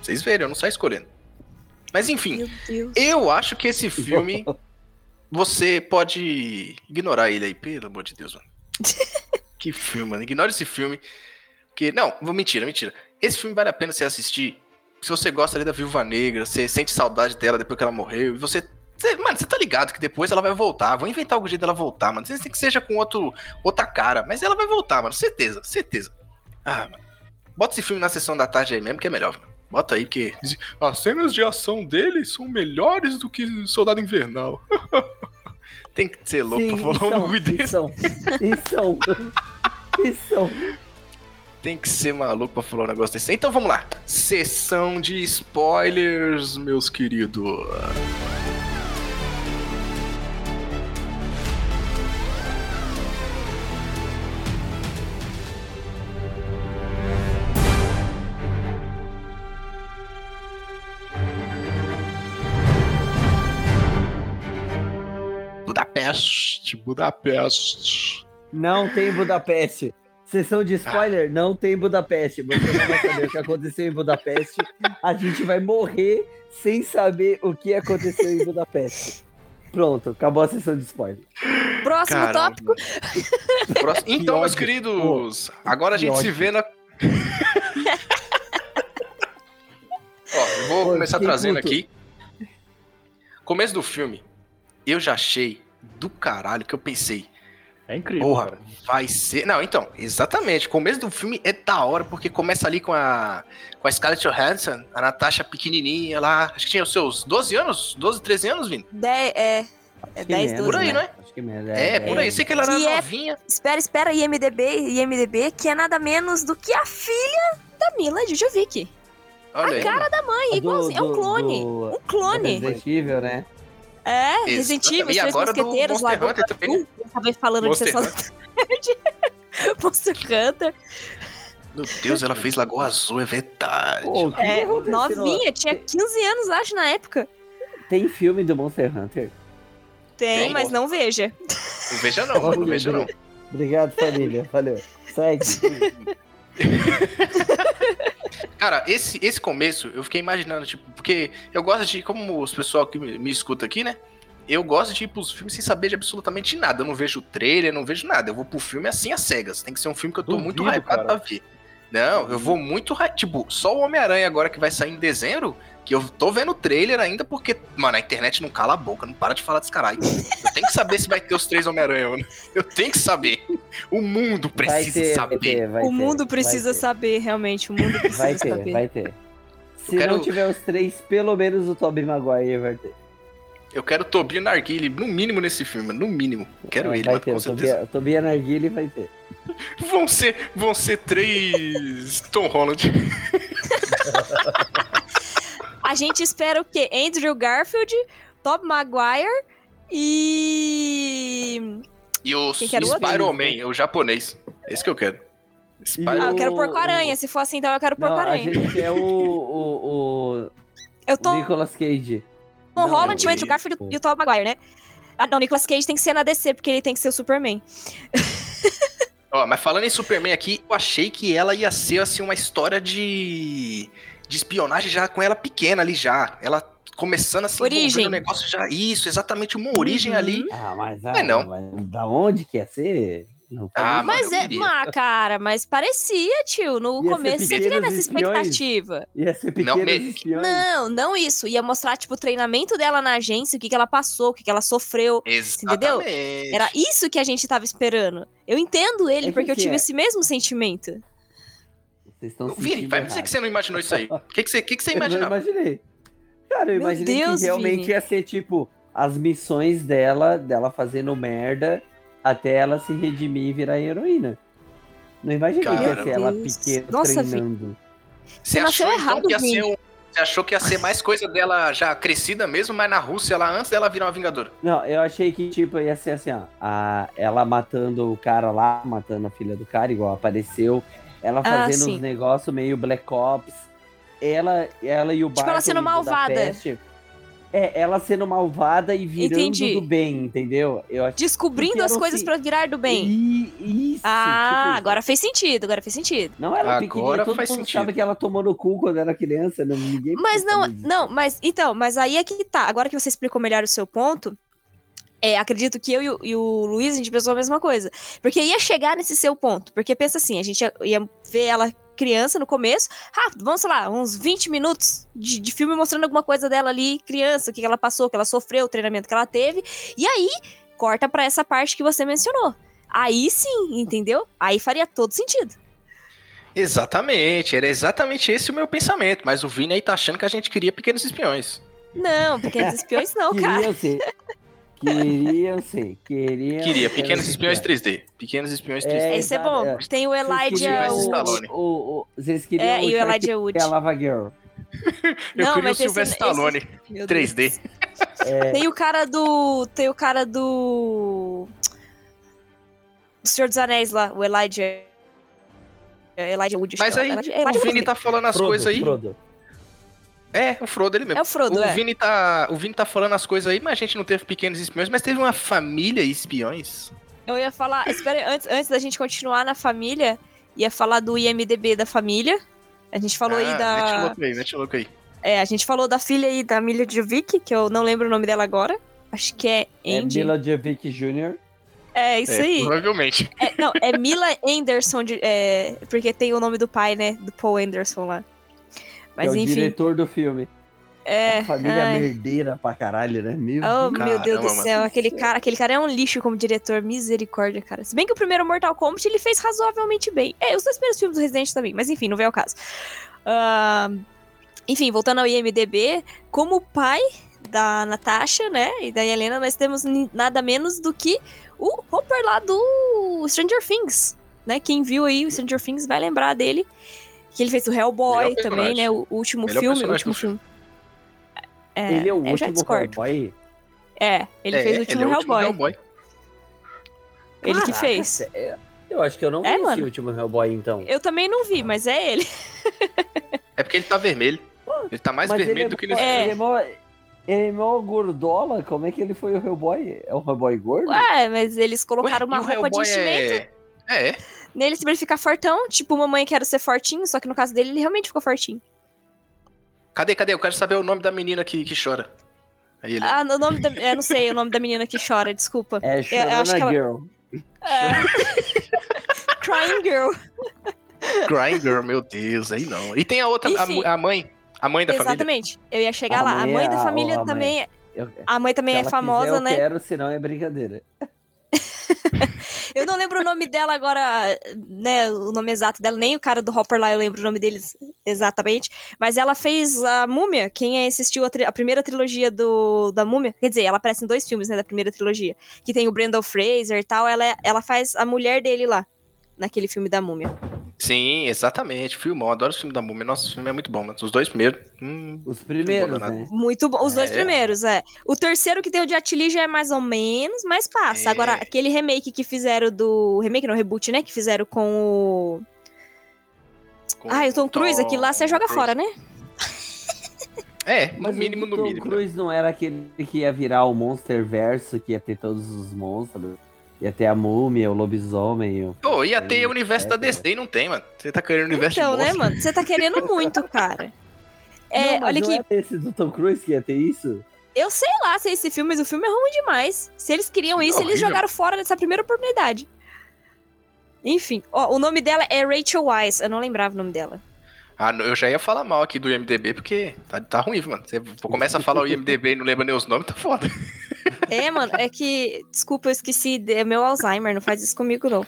Vocês verem, eu não saio escolhendo. Mas enfim, eu acho que esse filme, [laughs] você pode ignorar ele aí, pelo amor de Deus, mano. [laughs] que filme, mano, ignora esse filme. Que, não, vou mentira, mentira. Esse filme vale a pena você assistir. Se você gosta ali da Viúva Negra, você sente saudade dela depois que ela morreu, e você Cê, mano, você tá ligado que depois ela vai voltar. Vou inventar algum jeito dela voltar, mano. Você tem que seja com outro, outra cara. Mas ela vai voltar, mano. Certeza, certeza. Ah, mano. Bota esse filme na sessão da tarde aí mesmo, que é melhor. Mano. Bota aí, porque. As cenas de ação dele são melhores do que Soldado Invernal. [laughs] tem que ser louco Sim, pra falar um bagulho e desse. são, e são, e são. Tem que ser maluco pra falar um negócio desse. Então vamos lá. Sessão de spoilers, meus queridos. Budapeste, Budapeste. Não tem Budapeste. Sessão de spoiler, não tem Budapeste. Você não vai saber o que aconteceu em Budapeste. A gente vai morrer sem saber o que aconteceu em Budapeste. Pronto, acabou a sessão de spoiler. Próximo Caramba. tópico. Próximo- Que Então, meus ódio. queridos, agora a que gente se ódio. vê na. [laughs] Ó, eu vou Pô, começar trazendo puto. aqui. Começo do filme, eu já achei do caralho que eu pensei. É incrível, Porra, cara. vai ser. Não, então, exatamente. Começo do filme é da hora, porque começa ali com a, com a Scarlett Johansson, a Natasha pequenininha lá. Acho que tinha os seus 12 anos, 12, 13 anos, Vini. Dez, é, é Acho que 10, menos, 12. Por aí, né? não é? Acho que menos. É, por aí. Sei que ela era Que é- novinha. Espera, espera, IMDB, IMDB, que é nada menos do que a filha da Mila Jojovic. Olha a aí. cara da mãe, Do- igualzinho. É um do- clone. do- Um clone. Evil, né? É, Resident Evil. E agora do mosqueteiros lá. Monster Hunter também, né? Eu acabei falando Monster de sessão da tarde. Monster Hunter. Meu Deus, ela fez Lagoa Azul, é verdade. Pô, É, novinha, tinha 15 anos, acho, na época. Tem filme do Monster Hunter? Tem, Tem. mas não veja. Não veja não, não veja não. Obrigado, família. Valeu. Segue. [laughs] [laughs] Cara, esse, esse começo, eu fiquei imaginando, tipo, porque eu gosto de, como os pessoal que me, me escuta aqui, né? Eu gosto de ir pros filmes sem saber de absolutamente nada. Eu não vejo trailer, não vejo nada. Eu vou pro filme assim às cegas. Tem que ser um filme que eu tô muito Duvido, hypado cara. pra ver. Não, eu vou muito hypado. Tipo, só o Homem-Aranha agora que vai sair em dezembro, que eu tô vendo o trailer ainda, porque, mano, a internet não cala a boca, não para de falar desse caralho. Eu tenho que saber se vai ter os três Homem-Aranha, mano. Eu tenho que saber. O mundo Vai precisa ter, vai saber. ter, vai o ter, mundo vai precisa ter. saber, realmente. O mundo precisa Vai ter, saber. vai ter. Se quero- não tiver os três, pelo menos o Tobey Maguire vai ter. Eu quero Tobia Narguile, no mínimo, nesse filme, no mínimo. Quero Vai ele, vai mas ter, com o certeza. Tobia Narguile vai ter. [laughs] Vão ser, vão ser três Tom Holland. [laughs] A gente espera o quê? Andrew Garfield, Tobey Maguire e... E o o? Spider-Man, o japonês. Esse que eu quero. Spider Ah, eu quero O- Porco-Aranha. Se for assim, então eu quero Não, a Porco-Aranha. gente quer o, o, Eu o tô Nicolas Cage. Tom Não, Holland, o eu- Andrew Garfield e o Tobey Maguire, né? Ah, não, o Nicolas Cage tem que ser na DC, porque ele tem que ser o Superman. Ó, mas falando em Superman aqui, eu achei que ela ia ser assim uma história de de espionagem já com ela pequena ali já. Ela começando a se envolver Origem. no negócio já. Isso, exatamente uma origem Uhum. ali. Ah, mas, É, não. mas da onde que ia ser? Ah, mas Mas é, mas, cara, mas parecia, tio. No Ia começo você queria pequenos nessa expectativa. Ia ser Não, me-. Não, não isso. Ia mostrar, tipo, o treinamento dela na agência, o que, que ela passou, o que, que ela sofreu. Exatamente. Era isso que a gente tava esperando. Eu entendo ele, É que porque eu assim, tive é- esse mesmo sentimento. Vocês estão Vini, vai me dizer que você não imaginou isso aí. O [laughs] que, que, você, que, que você Eu não imaginava? imaginei. Cara, eu Meu imaginei Deus, que realmente Vini. ia ser, tipo, as missões dela, dela fazendo merda, até ela se redimir e virar heroína. Não imaginei que ia ser ela pequena Nossa, treinando. Você nasceu achou então errado, que ia Vini. ser um- Você achou que ia ser mais coisa dela já crescida mesmo, mas na Rússia, lá antes dela virar uma Vingadora? Não, eu achei que, tipo, ia ser assim, ó. A, ela matando o cara lá, matando a filha do cara, igual apareceu. Ela Ah, fazendo sim. uns negócios meio Black Ops. Ela, ela e o Tipo, ela sendo malvada. É, ela sendo malvada e virando Entendi. do bem, entendeu? Eu Descobrindo as coisas assim- pra virar do bem. E, isso, Ah, tipo, agora fez sentido, agora fez sentido. Não era Agora pequenininha, todo faz mundo sentido. sabe que ela tomou no cu quando era criança, não, ninguém Mas não, não, mas então, mas aí é que tá. Agora que você explicou melhor o seu ponto, é, acredito que eu e o, e o Luiz, a gente pensou a mesma coisa. Porque ia chegar nesse seu ponto. Porque pensa assim, a gente ia, ia ver ela criança no começo. Rápido, vamos, sei lá, uns 20 minutos de, de filme mostrando alguma coisa dela ali, criança, o que ela passou, o que ela sofreu, o treinamento que ela teve. E aí, corta para essa parte que você mencionou. Aí sim, entendeu? Aí faria todo sentido. Exatamente, era exatamente esse o meu pensamento, mas o Vini aí tá achando que a gente queria Pequenos Espiões. Não, Pequenos Espiões não, [laughs] cara. Queriam ser. Queriam ser. Queriam Queria, Pequenos Espiões 3D. Pequenos Espiões 3D. É, Esse é bom. é. Tem o Vocês Elijah. queriam O... O, o, vocês queriam É, e o Elijah Wood. e a Lava Girl. [laughs] Eu Não, queria o mas esse- Sylvester esse- Stallone [laughs] Deus. 3D. Tem o cara do. Tem o cara do. Do Senhor dos Anéis lá, o Elijah. É, Elijah Wood. Mas é. aí, Elijah- o Elijah Vini Wood. tá falando as coisas aí. Frodo. É, o Frodo ele mesmo. É o Frodo, o é. Vini tá, o Vini tá falando as coisas aí, mas a gente não teve pequenos espiões, mas teve uma família espiões. Eu ia falar. Espera aí, antes, antes da gente continuar na família, ia falar do IMDB da família. A gente falou aí Ah, Mete da. louco aí, mete louco aí. É, a gente falou da filha aí da Milha Jovic, que eu não lembro o nome dela agora. Acho que é É Andy. Mila Jovic Jr. É, isso É, aí. Provavelmente. É, não, é Mila Anderson, de- é, porque tem o nome do pai, né? Do Paul Anderson lá. Mas é o enfim. diretor do filme. É. Uma família ai. merdeira pra caralho, né? Meu Oh, Deus. meu Deus do céu, aquele cara, aquele cara é um lixo como diretor, misericórdia, cara. Se bem que o primeiro Mortal Kombat ele fez razoavelmente bem. É, os dois primeiros filmes do Resident também, mas enfim, não veio ao caso. Ahn, enfim, voltando ao IMDB, como pai da Natasha, né, e da Helena, nós temos nada menos do que o Hopper lá do Stranger Things, né? Quem viu aí o Stranger Things vai lembrar dele. Que ele fez o Hellboy também, né? O último Melhor filme. O último filme. filme. É, ele é o eu já último discordo. Hellboy? É, ele É, fez o último ele é Hellboy. Hellboy. Ele que fez. sé- Eu acho que eu não É, vi esse último Hellboy, então. Eu também não vi, mas é ele. É porque ele tá vermelho. Ele tá mais Mas vermelho é, do que ele É. é ele é mó gordola? Como é que ele foi o Hellboy? É o Hellboy gordo? Ué, mas eles colocaram Ué, uma o roupa de enchimento é... é. Nele pra ele ficar fortão. Tipo, mamãe quero ser fortinho, só que no caso dele ele realmente ficou fortinho. Cadê, cadê? Eu quero saber o nome da menina que, que chora. Aí ele... Ah, o nome da. Eu não sei o nome da menina que chora, desculpa. É eu Chorona acho que ela- Girl. É. [laughs] Crying Girl. Crying Girl, meu Deus, aí não. E tem a outra, a, a mãe. A mãe da família. Exatamente. Eu ia chegar A lá. A mãe mãe é da a- família a mãe. também. Eu, A mãe também se é ela famosa, quiser, eu né? quero, senão é brincadeira. [laughs] Eu não lembro o nome dela agora, né? O nome exato dela, nem o cara do Hopper lá eu lembro o nome deles exatamente. Mas ela fez a Múmia. Quem assistiu a, tri- a primeira trilogia do, da Múmia, quer dizer, ela aparece em dois filmes, né? Da primeira trilogia, que tem o Brandon Fraser e tal. Ela, é- ela faz a mulher dele lá, naquele filme da Múmia. Sim, exatamente. Filmão, adoro o filme da Múmia. Nossa, o filme é muito bom, mano. Os dois primeiros. Hum, Os primeiros, vou né? Muito bom. Os dois É. primeiros, é. O terceiro que tem o de Atili já é mais ou menos, mas passa. É. Agora, aquele remake que fizeram do. Remake não, reboot, né? Que fizeram com o. com Ah, o Tom Cruise, aquilo lá você joga Cruise. fora, né? É, no Mas mínimo, o no Tom mínimo. né? Cruise não era aquele que ia virar o Monster Verso, que ia ter todos os monstros. Ia ter a múmia, o lobisomem. O... Pô, ia ter Sim, o universo da é, DC e não tem, mano. Você tá querendo o universo Então, né, mano? Você tá querendo muito, cara. [laughs] É, Não, olha não aqui, era esse do Tom Cruise que ia ter isso? eu sei lá se é esse filme, mas o filme é ruim demais. Se eles queriam isso, eles horrível. jogaram fora dessa primeira oportunidade. Enfim, ó, o nome dela é Rachel Wise. Eu não lembrava o nome dela. Ah, eu já ia falar mal aqui do IMDB, porque tá, tá ruim, mano. Você começa a falar o IMDB e não lembra nem os nomes, tá foda. [laughs] É, mano, é que. Desculpa, eu esqueci. É meu Alzheimer, não faz isso comigo, não.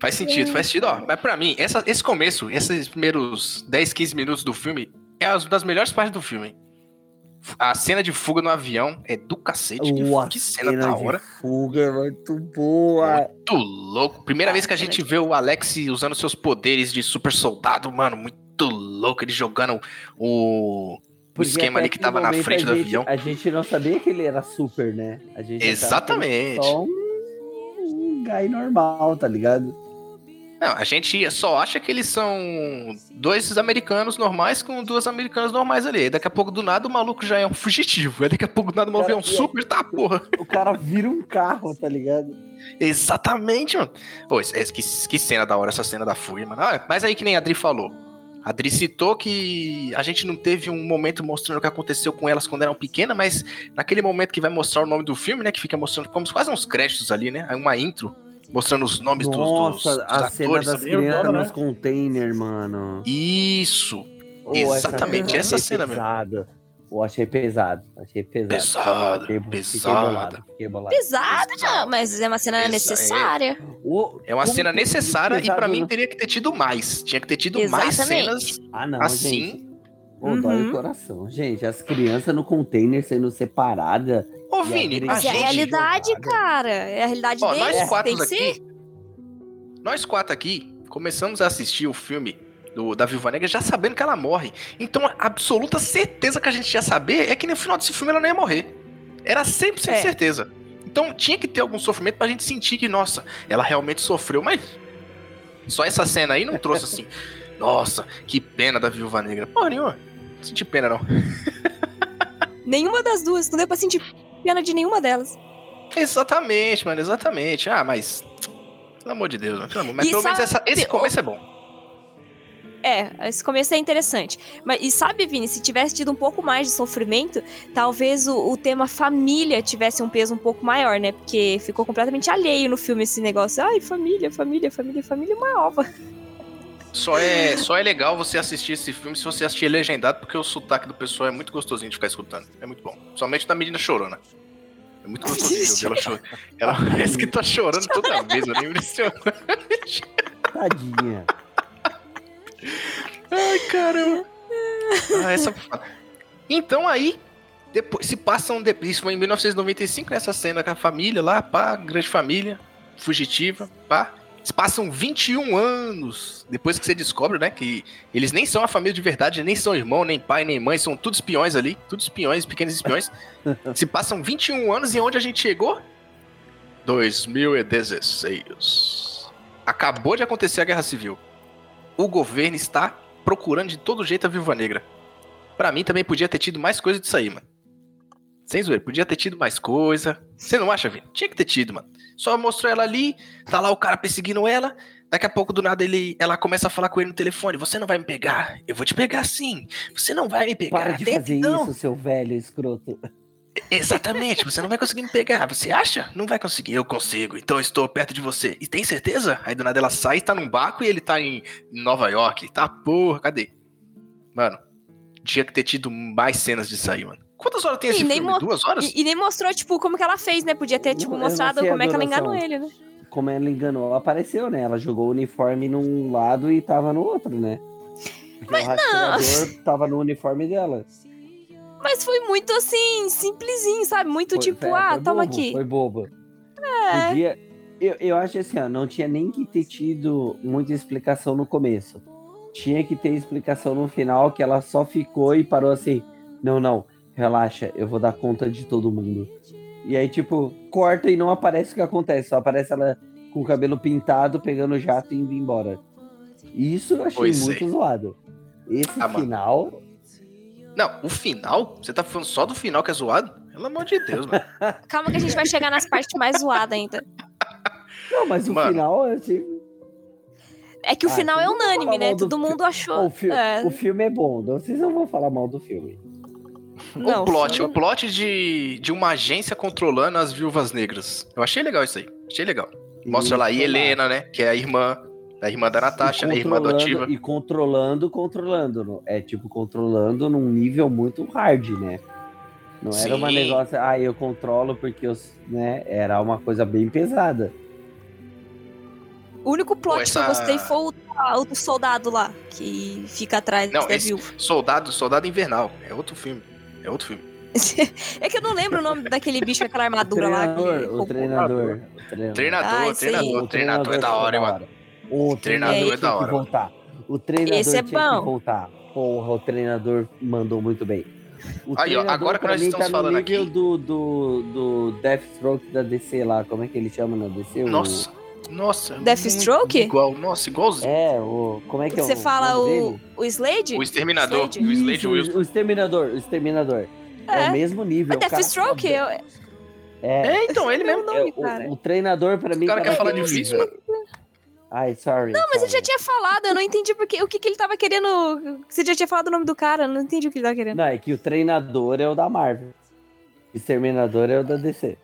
Faz sentido, faz sentido, ó. Mas pra mim, essa- esse começo, esses primeiros 10, 15 minutos do filme, é as das melhores partes do filme. A cena de fuga no avião é do cacete. Que, Uau, que cena da hora. de fuga é muito boa. Muito louco. Primeira vez que a gente vê o Alex usando seus poderes de super soldado, mano, muito louco. Ele jogando o, o esquema ali que tava na frente do gente- avião. A gente não sabia que ele era super, né? Exatamente. Só um, um guy normal, tá ligado? Não, a gente só acha que eles são dois americanos normais com duas americanas normais ali. Daqui a pouco, do nada, o maluco já é um fugitivo. [laughs] Daqui a pouco, do nada, o Cara, avião e- super, tá, porra. [laughs] O cara vira um carro, tá ligado? Exatamente, mano. Pô, que, que cena da hora, essa cena da fuga, mano. Ah, mas aí que nem a Adri falou. A Adri citou que a gente não teve um momento mostrando o que aconteceu com elas quando eram pequenas, mas naquele momento que vai mostrar o nome do filme, né? Que fica mostrando como quase uns créditos ali, né? Aí uma intro. mostrando os nomes dos, Nossa, dos, dos a cena atores. das também, crianças agora, né? nos containers, mano. Isso. Ô, Exatamente, cena essa achei cena mesmo. Eu achei pesado. Achei pesado. Pesado, Fiquei- fiquei pesado. bolado, fiquei bolado. Pesado, Pesado. não, mas é uma cena Pesado, necessária. É uma como cena necessária e pra pesado mim não- teria que ter tido mais. Tinha que ter tido mais Exatamente. cenas Ah, não, assim. gente. Ô, dói Uhum. o coração. Gente, as crianças no container sendo separadas. Ô, a Vini, a Mas é a gente. realidade, jogada. cara. É a realidade Ó, deles. nós quatro tem que ser. aqui. Nós quatro aqui começamos a assistir o filme do, da Viúva Negra já sabendo que ela morre. Então, a absoluta certeza que a gente ia saber é que no final desse filme ela não ia morrer. Era 100% É. certeza. Então, tinha que ter algum sofrimento pra gente sentir que, nossa, ela realmente sofreu, mas. Só essa cena aí não trouxe assim. [laughs] Nossa, que pena da Viúva Negra. Porra nenhuma. Não senti pena, não. [laughs] Nenhuma das duas. Não deu pra sentir pena de nenhuma delas. Exatamente, mano, exatamente. Ah, mas. Pelo amor de Deus, mano. Pelo amor- Mas E pelo menos sabe- essa- esse começo é bom. É, esse começo é interessante. Mas, e sabe, Vini, se tivesse tido um pouco mais de sofrimento, talvez o, o tema família tivesse um peso um pouco maior, né? Porque ficou completamente alheio no filme esse negócio. Ai, família, família, família, família, uma ova. Só é, só é legal você assistir esse filme se você assistir legendado, porque o sotaque do pessoal é muito gostosinho de ficar escutando. É muito bom. Somente da menina chorona. É muito gostosinho ela chorando. Ela [laughs] parece que tá chorando toda vez, eu nem me impressiono. Tadinha. Ai, caramba. Ah, essa... Então aí, depois, se passam. de- Isso foi em 1995, nessa cena com a família lá, pá, grande família, fugitiva, pá. Se passam 21 anos depois que você descobre, né, que eles nem são a família de verdade, nem são irmão, nem pai, nem mãe, são tudo espiões ali, tudo espiões, pequenos espiões. [laughs] Se passam 21 anos e onde a gente chegou? 2016. Acabou de acontecer a Guerra Civil. O governo está procurando de todo jeito a Viúva Negra. Pra mim também podia ter tido mais coisa disso aí, mano. Sem zoeira, podia ter tido mais coisa. Você não acha, Vini? Tinha que ter tido, mano. Só mostrou ela ali, tá lá o cara perseguindo ela. Daqui a pouco, do nada, ele, ela começa a falar com ele no telefone. Você não vai me pegar? Eu vou te pegar sim. Você não vai me pegar. Para de Tenta, fazer não. isso, seu velho escroto. Exatamente, você não vai conseguir me pegar. Você acha? Não vai conseguir. Eu consigo. Então estou perto de você. E tem certeza? Aí do nada ela sai, tá num barco e ele tá em Nova York. Tá porra, cadê? Mano, tinha que ter tido mais cenas disso aí, mano. Quantas horas tem E esse nem filme? mo- Duas horas? E, e nem mostrou, tipo, como que ela fez, né? Podia ter, tipo, Não, mostrado como é que ela enganou ele, né? Como ela enganou, ela apareceu, né? Ela jogou o uniforme num lado e tava no outro, né? Porque Mas o não. tava no uniforme dela. Mas foi muito assim, simplesinho, sabe? Muito Foi- tipo, foi- ah, foi toma bobo, aqui. Foi bobo. Podia, eu, eu acho assim, ó, não tinha nem que ter tido muita explicação no começo. Tinha que ter explicação no final, que ela só ficou e parou assim. Não, não, relaxa, eu vou dar conta de todo mundo. E aí, tipo, corta e não aparece o que acontece, só aparece ela com o cabelo pintado, pegando o jato e indo embora. Isso eu achei Pois muito é. zoado. Esse Ah, mano. Não, o final? Você tá falando só do final que é zoado? Pelo amor de Deus, mano. [laughs] Calma que a gente vai chegar nas partes mais zoadas ainda. não, mas o Mano. final, achei É que o Ah, final é unânime, né? Todo mundo achou. o, fi- É, o filme é bom, não- vocês não vão falar mal do filme. não, o plot, filme- o plot de, de uma agência controlando as viúvas negras. Eu achei legal isso aí. Achei legal. Mostra lá a Isso, Helena, né? Que é a irmã, a irmã da Natasha, a E irmã controlando- adotiva. E controlando, controlando. no- É tipo, controlando num nível muito hard, né? Não era uma Sim. negócio, ah, eu controlo porque eu, né? Era uma coisa bem pesada. O único plot Pô, que eu essa- gostei foi o, o do soldado lá, que fica atrás Não, da esse- viúva. Soldado, Soldado Invernal. É outro filme. É outro filme. [laughs] é que eu não lembro o nome daquele bicho com aquela O armadura lá. que- treinador, o treinador. o treinador. Treinador, Ah, treinador, O treinador é da hora, hein, mano. O Treinador treinador é da tinha hora, que mano. voltar. O treinador Esse é tinha bom. que voltar. Porra, o treinador mandou muito bem. O Aí, ó, agora que nós mim, estamos tá falando nível aqui- do, do, do Deathstroke da DC lá. Como é que ele chama na DC? O- Nossa, nossa. Deathstroke? Igual, nossa, igualzinho. É, o. Como é que é Você o fala o, o Slade? O Exterminador, Slade. o Slade Wilson. o, o Exterminador, o Exterminador. É, É. o mesmo nível. É o cara- Deathstroke? Eu- É, É, então, ele mesmo. É, nome, o- cara. o, treinador pra mim. cara tá quer falar naquele difícil, nível. Ai, sorry. Não, mas ele já tinha falado, eu não entendi porque, o que, que ele tava querendo. Você já tinha falado o nome do cara, eu não entendi o que ele tava querendo. Não, é que o treinador é o da Marvel. O Exterminador é o da DC.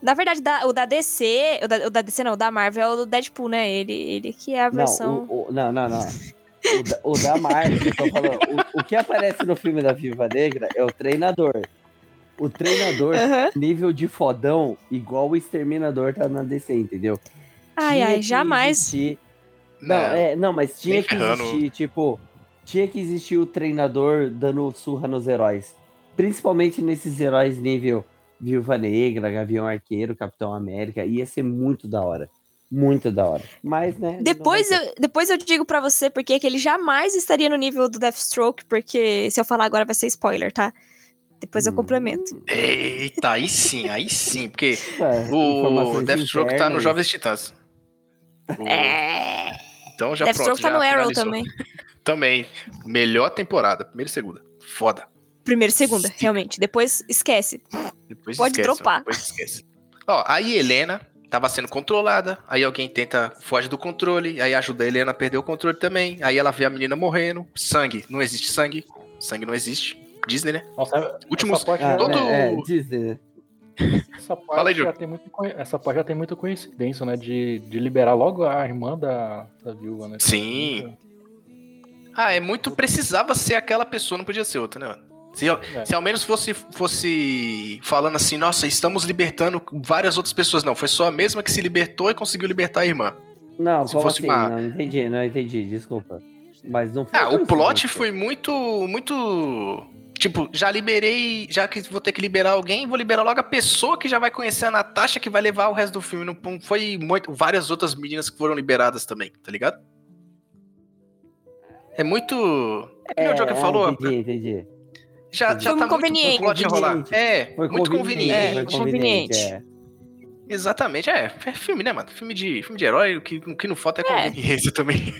Na verdade, da, o da DC, o da, o da DC não, o da Marvel é o do Deadpool, né? Ele, ele que é a versão. Não, o, o, não, não, não. O da, o da Marvel, falando, o, o, que aparece no filme da Viva Negra é o treinador. O treinador, uhum. nível de fodão, igual o exterminador tá na DC, entendeu? Ai, ai, jamais. Existir... Não, é, não, mas tinha que existir, tipo, tinha que existir o treinador dando surra nos heróis. Principalmente nesses heróis nível Viúva Negra, Gavião Arqueiro, Capitão América. Ia ser muito da hora. Muito da hora. Mas, né? Depois eu, depois eu digo para você porque que ele jamais estaria no nível do Deathstroke, porque se eu falar agora vai ser spoiler, tá? Depois eu hum. complemento. Eita, aí sim, aí sim, porque é, o Deathstroke tá no Jovens Titãs. O... É. Então já Deathstroke pronto, tá no Arrow também. [laughs] também. Melhor temporada, primeira e segunda. Foda. Primeira e segunda, realmente. Depois esquece. Depois Pode esquece, dropar. Depois esquece. Ó, aí Helena tava sendo controlada, aí alguém tenta foge do controle, aí ajuda a Helena a perder o controle também, aí ela vê a menina morrendo, sangue, não existe sangue, sangue não existe. Disney, né? Nossa, Últimos parte, todo é, é, Disney. [laughs] Essa parte, já tem muito, essa parte já tem muita coincidência, né? De, de liberar logo a irmã da, da viúva, né? Sim. Ah, é muito. Precisava ser aquela pessoa, não podia ser outra, né? Se, é. se ao menos fosse, fosse falando assim, nossa, estamos libertando várias outras pessoas. Não, foi só a mesma que se libertou e conseguiu libertar a irmã. Não, se fosse assim? uma... Não entendi, não entendi, desculpa. Mas não foi. Ah, o plot foi muito, muito. Tipo, já liberei, já que vou ter que liberar alguém, vou liberar logo a pessoa que já vai conhecer a Natasha, que vai levar o resto do filme. Não foi muito, várias outras meninas que foram liberadas também, tá ligado? É muito. É, o Joker falou. Entendi, entendi. Já, já tá conveniente. muito rolar. É, foi muito conveniente. É, foi conveniente. É. Exatamente, é, é filme, né, mano? Filme de, filme de herói, o que, o que não falta é, é. conveniência [laughs] também.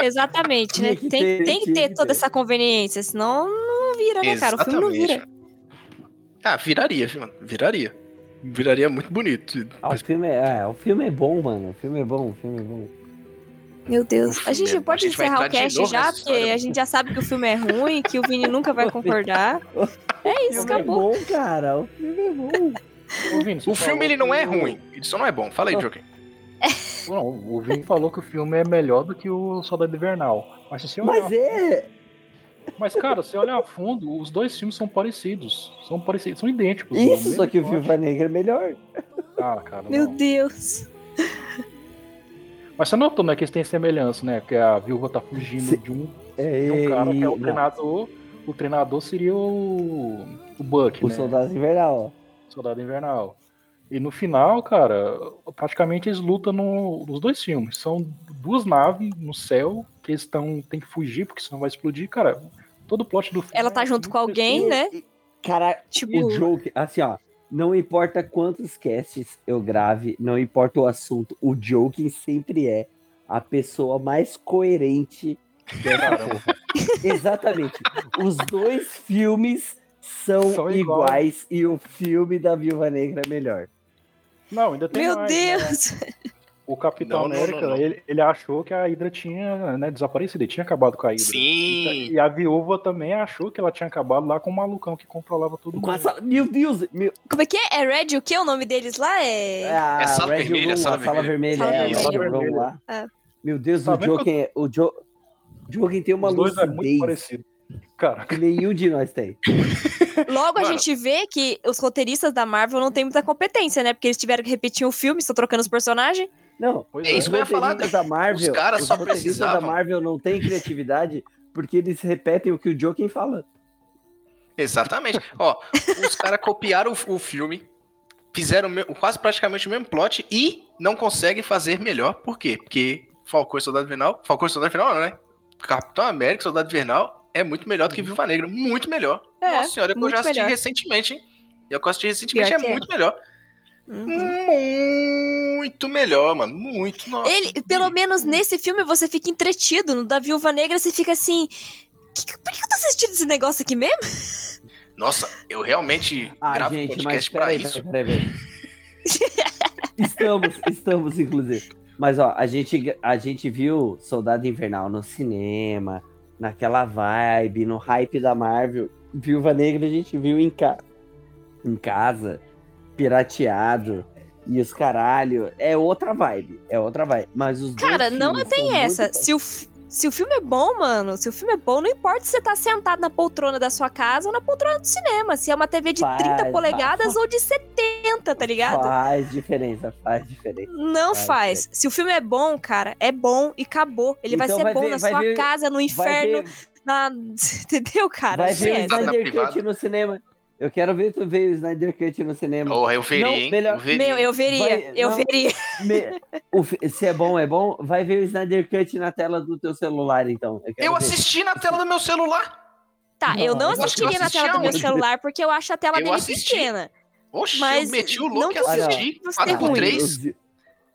Exatamente, né? Tem, tem que ter toda essa conveniência, senão não vira, né, cara? O filme não vira. Ah, viraria, mano. Viraria. Viraria muito bonito. Ah, o, filme é, é, o filme é bom, mano. O filme é bom, o filme é bom. Meu Deus. A gente pode a gente encerrar o cast já, porque a gente já sabe que o filme é ruim, que o Vini nunca vai concordar. [laughs] É isso, acabou. O filme é bom, cara. O filme é bom. O, Vini, o filme ele não é ruim, ele só não é bom. Fala aí, Joaquim. [laughs] Não, o Vini falou que o filme é melhor do que o Soldado Invernal. Mas, se olhar... Mas é! Mas, cara, se olhar a fundo, os dois filmes são parecidos. São parecidos, são idênticos. Isso, só que o Viva Negra é melhor. Ah, cara. Meu não. Deus. Mas você notou, né, que eles têm semelhança, né? Que a viúva tá fugindo de um, é, de um cara que é o treinador. O treinador seria o, o Buck, o né? Soldado Invernal. Soldado Invernal. E no final, cara, praticamente eles lutam no, nos dois filmes. São duas naves no céu que eles estão tem que fugir porque senão vai explodir, cara. Todo o plot do filme. Ela tá é junto com alguém, né? Cara, tipo, o joke, assim, ó, não importa quantos casts eu grave, não importa o assunto, o Joking sempre é a pessoa mais coerente dessa Exatamente. Os dois filmes são, são iguais e o filme da Viúva Negra é melhor. Não, ainda tem Meu mais, Deus! Né? O Capitão não, América, não, não, ele, ele, achou que a Hydra tinha né, desaparecido, ele tinha acabado com a Hydra. Sim! E, a viúva também achou que ela tinha acabado lá com o malucão que controlava tudo mundo. Essa... Meu Deus! Meu... Como é que é? É Red o que? O nome deles lá é. É a é sala Red vermelha, Room, sala, sala vermelha. Sala é, vermelha. Vamos lá. É. Meu Deus, tá o Joker. O jo... Joker tem uma Os lucidez. Dois é muito parecido. Cara. Que nenhum de nós tem. [laughs] Logo, Mano. a gente vê que os roteiristas da Marvel não têm muita competência, né? Porque eles tiveram que repetir o filme, estão trocando os personagens. Não, é isso que eu ia falar. Da Marvel, os caras só precisavam. da Marvel não tem criatividade porque eles repetem o que o Joker fala. Exatamente. Ó, os caras copiaram o, o, filme, fizeram quase praticamente o mesmo plot e não conseguem fazer melhor. Por quê? Porque Falcão e Soldado Invernal... Falcão e Soldado Invernal não, né? Capitão América e Soldado Invernal é muito melhor do que Viva Negra. Muito melhor. É, Nossa senhora, eu já assisti melhor. recentemente, hein? Eu assisti recentemente, é, é muito melhor. Uhum. Muito melhor, mano. Muito. Nossa, Ele, pelo menos nesse filme, você fica entretido. No da Viúva Negra, você fica assim. Que, por que eu tô assistindo esse negócio aqui mesmo? Nossa, eu realmente ah, gravo gente, podcast pra aí, isso. Peraí, peraí. [laughs] estamos, estamos, inclusive. Mas ó, a gente, a gente viu Soldado Invernal no cinema, naquela vibe, no hype da Marvel. Viúva Negra a gente viu em, ca... em casa pirateado e os caralho. É outra vibe. É outra vibe. Mas os Cara, não tem essa. Se o, se o filme é bom, mano, se o filme é bom, não importa se você tá sentado na poltrona da sua casa ou na poltrona do cinema. Se é uma TV de Faz, 30 polegadas faz. ou de 70, tá ligado? Faz diferença, faz diferença. Não Faz faz. Se o filme é bom, cara, é bom e acabou. Ele vai Então ser vai bom ver- na vai sua ver- casa, no Vai inferno, na. [laughs] Entendeu, cara? vai ver. Na Snyder. Cut no cinema. Eu quero ver tu ver o Snyder Cut no cinema. Porra, eu veria, Não, hein? melhor- Eu veria. Meu, eu veria, Vai- eu não. veria. Me- o se é bom, é bom. Vai ver o Snyder Cut na tela do teu celular, então. Eu, Eu assisti na tela do meu celular. Tá, eu não Não, eu eu assistiria na assisti tela do meu celular porque eu acho a tela Eu dele assisti. pequena. Oxe, Mas eu meti o não louco e assisti. não seja 4x3. Os vi-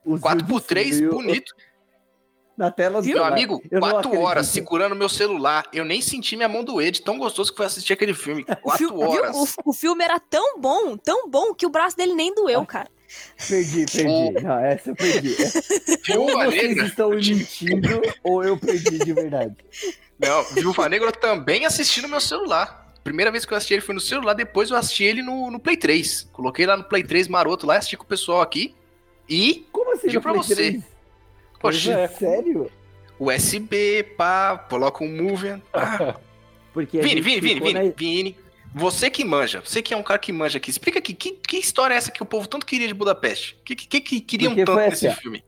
os 4x3, vídeos bonito. Na tela do? Meu celular. amigo, Eu não 4 acredito. horas segurando meu celular. Eu nem senti minha mão doer de tão gostoso que foi assistir aquele filme. [laughs] O, 4 filme, viu? horas. O- o filme era tão bom, tão bom, que o braço dele nem doeu, cara. Perdi, perdi. Não, essa eu perdi. [laughs] ou vocês Negra. estão mentindo, ou eu perdi de verdade. Não, Viúva Negra eu também assisti no meu celular. Primeira vez que eu assisti ele foi no celular, depois eu assisti ele no, no Play 3. Coloquei lá no Play 3 maroto lá, assisti com o pessoal aqui. E Como assim? Digo pra Play você. 3? Poxa, é. Sério? USB, pá, coloca um movie. [laughs] Porque Vini, Vini, Vini, Vini, na- Vini. Você que manja, você que é um cara que manja aqui, explica aqui, que, que história é essa que o povo tanto queria de Budapeste? O que, que, que queriam Porque tanto nesse assim, ó. filme?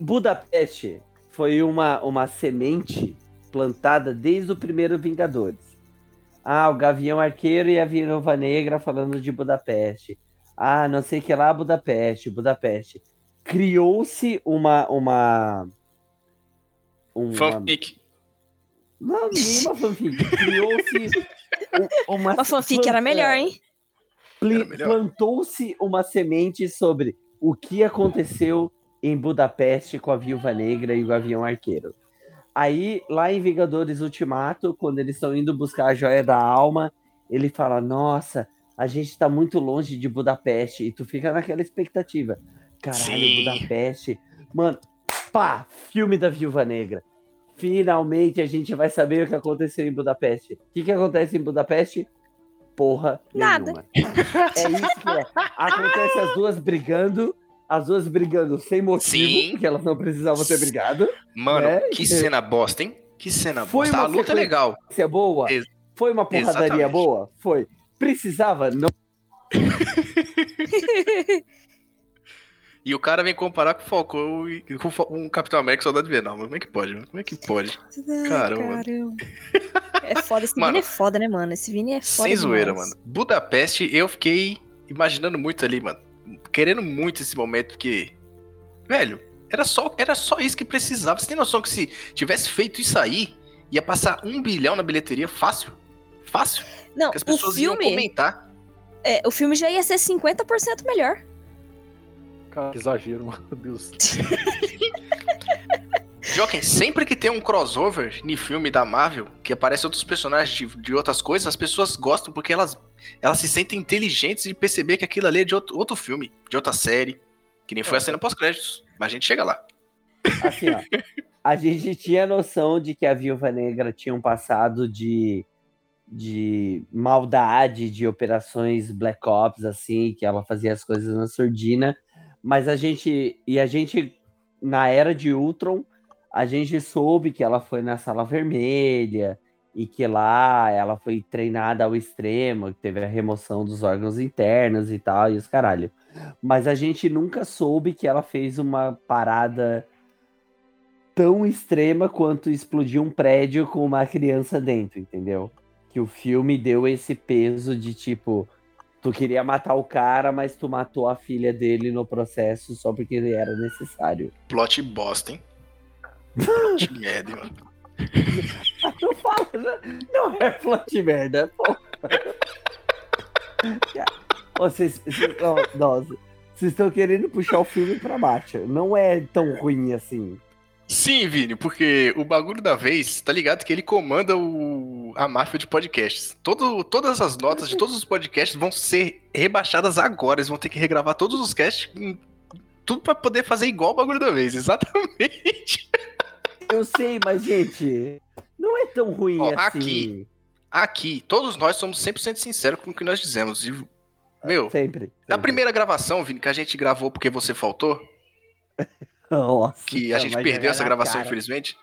Budapeste foi uma, uma semente plantada desde o primeiro Vingadores. Ah, o Gavião Arqueiro e a Viúva Negra falando de Budapeste. Ah, não sei o que lá, Budapeste, Budapeste. Criou-se uma, uma, uma... Fanfic. Não, [laughs] nenhuma fanfic. Criou-se um- uma... A fanfic era melhor, hein? Plantou-se uma semente sobre o que aconteceu em Budapeste com a Viúva Negra e o Gavião Arqueiro. Aí, lá em Vingadores Ultimato, quando eles estão indo buscar a joia da alma, ele fala: Nossa, a gente tá muito longe de Budapeste. E tu fica naquela expectativa. Caralho, Sim. Budapeste. Mano, pá, filme da Viúva Negra. Finalmente a gente vai saber o que aconteceu em Budapeste. O que, que acontece em Budapeste? Porra, Nada. nenhuma. É isso que é. Acontece as duas brigando, as duas brigando sem motivo, Sim. porque elas não precisavam ter brigado. Mano, É, que é. cena bosta, hein? Que cena Foi bosta. A uma luta é legal. Se é boa? Ex- Foi uma porradaria Exatamente. boa? Foi. Precisava? Não. [laughs] E o cara vem comparar com o Falcão e com o um Capitão América Soldado Invernal. Mas como é que pode, mano? Como é que pode? Caramba. Caramba. É foda, esse [laughs] Mano, Vini é foda, né, mano? Esse Vini é foda. Sem zoeira, mano. Budapeste, eu fiquei imaginando muito ali, mano. Querendo muito esse momento, porque. Velho, era só, era só isso que precisava. Você tem noção que se tivesse feito isso aí, ia passar um bilhão na bilheteria fácil? Fácil? Não, as o pessoas iam filme, comentar. é, o filme já ia ser 50% melhor. Cara, que exagero. [laughs] Meu Deus. Joaquim, sempre que tem um crossover em filme da Marvel, que aparece outros personagens de, de outras coisas, as pessoas gostam porque elas, elas se sentem inteligentes de perceber que aquilo ali é de outro, outro filme, de outra série. Que nem foi a cena pós-créditos. Mas a gente chega lá. Assim, ó. A gente tinha noção de que a Viúva Negra tinha um passado de, de maldade, de operações Black Ops, assim, que ela fazia as coisas na surdina. Mas a gente. E a gente, na era de Ultron, a gente soube que ela foi na sala vermelha e que lá ela foi treinada ao extremo, que teve a remoção dos órgãos internos e tal, e os caralho. Mas a gente nunca soube que ela fez uma parada tão extrema quanto explodir um prédio com uma criança dentro, entendeu? Que o filme deu esse peso de tipo, tu queria matar o cara, mas tu matou a filha dele no processo só porque era necessário. Plot bosta, hein? Plot merda, mano. [laughs] Não fala, não- não é plot merda, pô. Ô, Vocês, vocês- nossa, vocês estão querendo puxar o filme pra baixo. Não é tão ruim assim. Sim, Vini, porque o bagulho da vez, tá ligado que ele comanda o, a máfia de podcasts. Todo, todas as notas de todos os podcasts vão ser rebaixadas agora. Eles vão ter que regravar todos os casts, tudo pra poder fazer igual o bagulho da vez. [laughs] Exatamente. Eu sei, mas, gente, não é tão ruim Ó, assim. aqui. Aqui, todos nós somos 100% sinceros com o que nós dizemos. E Meu, Sempre. na sempre. primeira gravação, Vini, que a gente gravou porque você faltou, Nossa, que a gente perdeu essa gravação, cara. infelizmente,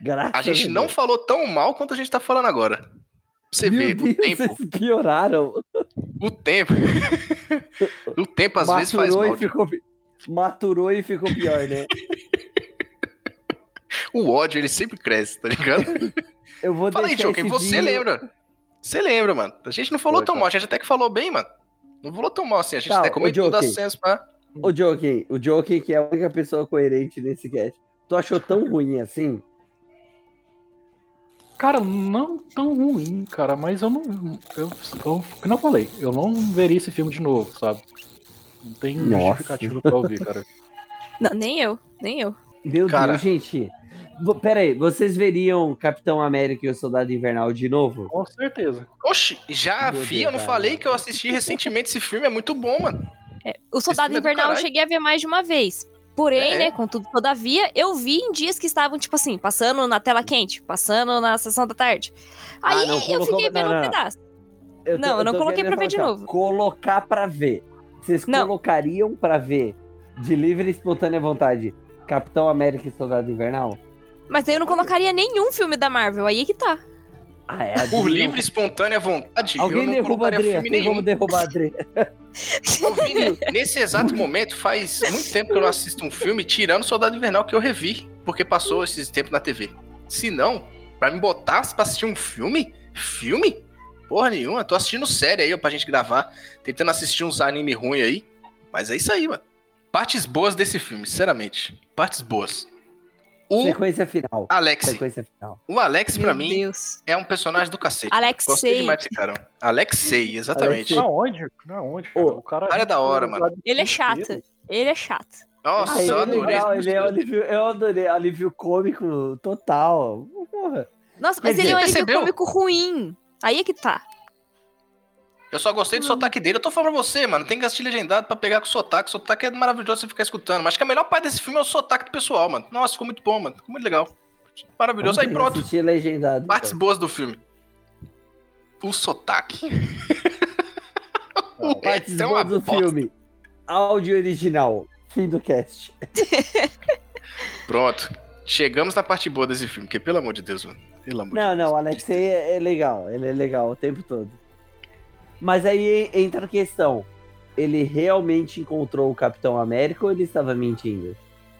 Graças a gente não falou tão mal quanto a gente tá falando agora. Você Meu vê, Deus, o tempo, vocês pioraram. o tempo. [laughs] o tempo às vezes faz Maturou mal. e ficou Maturou e ficou pior, né? [laughs] O ódio, ele sempre cresce, tá ligado? Eu vou Fala aí, esse você vídeo- lembra? Você lembra, mano? A gente não falou Foi, tão mal, a gente até que falou bem, mano. Não falou tão mal assim, a gente Tá, até comentou das cenas pra. O Joker, o Joker que é a única pessoa coerente nesse cast. Tu achou tão ruim assim? Cara, não tão ruim, cara, mas eu não. Eu, eu, eu falei, eu não veria esse filme de novo, sabe? Não tem Nossa. justificativo pra ouvir, cara. [laughs] Não, nem eu, nem eu. Meu Cara. Deus, gente. Pera aí, vocês veriam Capitão América e o Soldado Invernal de novo? Com certeza. Oxi, já Meu vi, Deus, eu não cara. falei que eu assisti recentemente esse filme, é muito bom, mano. O Soldado é Invernal eu cheguei a ver mais de uma vez. Porém, É. né, contudo, todavia, eu vi em dias que estavam, tipo assim, passando na tela quente, passando na sessão da tarde. Ah, Aí não, eu colocou- fiquei vendo não, um não. pedaço. Eu Não, eu não tô coloquei pra ver de assim, ó, novo. Colocar pra ver. Vocês Não. colocariam pra ver de livre e espontânea vontade Capitão América e Soldado Invernal? Mas aí eu não colocaria nenhum filme da Marvel, aí é que tá. Ah, é. Por livre e espontânea vontade, Alguém eu não derruba Adri. filme nenhum. como derrubar a Adri. [laughs] Vini, nesse exato momento, faz muito tempo que eu não assisto um filme tirando Soldado Invernal que eu revi, porque passou esses tempos na TV. Se não, pra me botar pra assistir um filme? Filme? Porra nenhuma, tô assistindo série aí ó, pra gente gravar, tentando assistir uns anime ruim aí. Mas é isso aí, mano. Partes boas desse filme, sinceramente. Partes boas. O Sequência final. Alex. Sequência final. O Alex, pra Meu mim, Deus. é um personagem do cacete. Gostei Alexei. demais desse cara. Alexei, exatamente. Alexei. Aonde? Aonde? Ô, o cara, o cara é da hora, mano. Ele é chato. Ele é chato. Nossa, Ah, eu é adorei. legal, esse ele é alívio, eu adorei, alívio cômico total. Porra. Nossa, mas Quer ele é um alívio cômico ruim. Aí é que tá. Eu só gostei do sotaque dele. Eu tô falando pra você, mano. Tem que assistir legendado pra pegar com o sotaque. O sotaque é maravilhoso você ficar escutando. Mas acho que a melhor parte desse filme é o sotaque do pessoal, mano. Nossa, ficou muito bom, mano. Ficou muito legal. Maravilhoso. Aí pronto. Assistir legendado. Partes então. boas do filme. O sotaque. O Partes [laughs] é boas do bosta. filme. Áudio original. Fim do cast. [laughs] Pronto. Chegamos na parte boa desse filme. Que pelo amor de Deus, mano. Pelo amor de Não, Deus. não, o Alexei é, é legal. Ele é legal o tempo todo. Mas aí entra a questão. Ele realmente encontrou o Capitão América ou ele estava mentindo?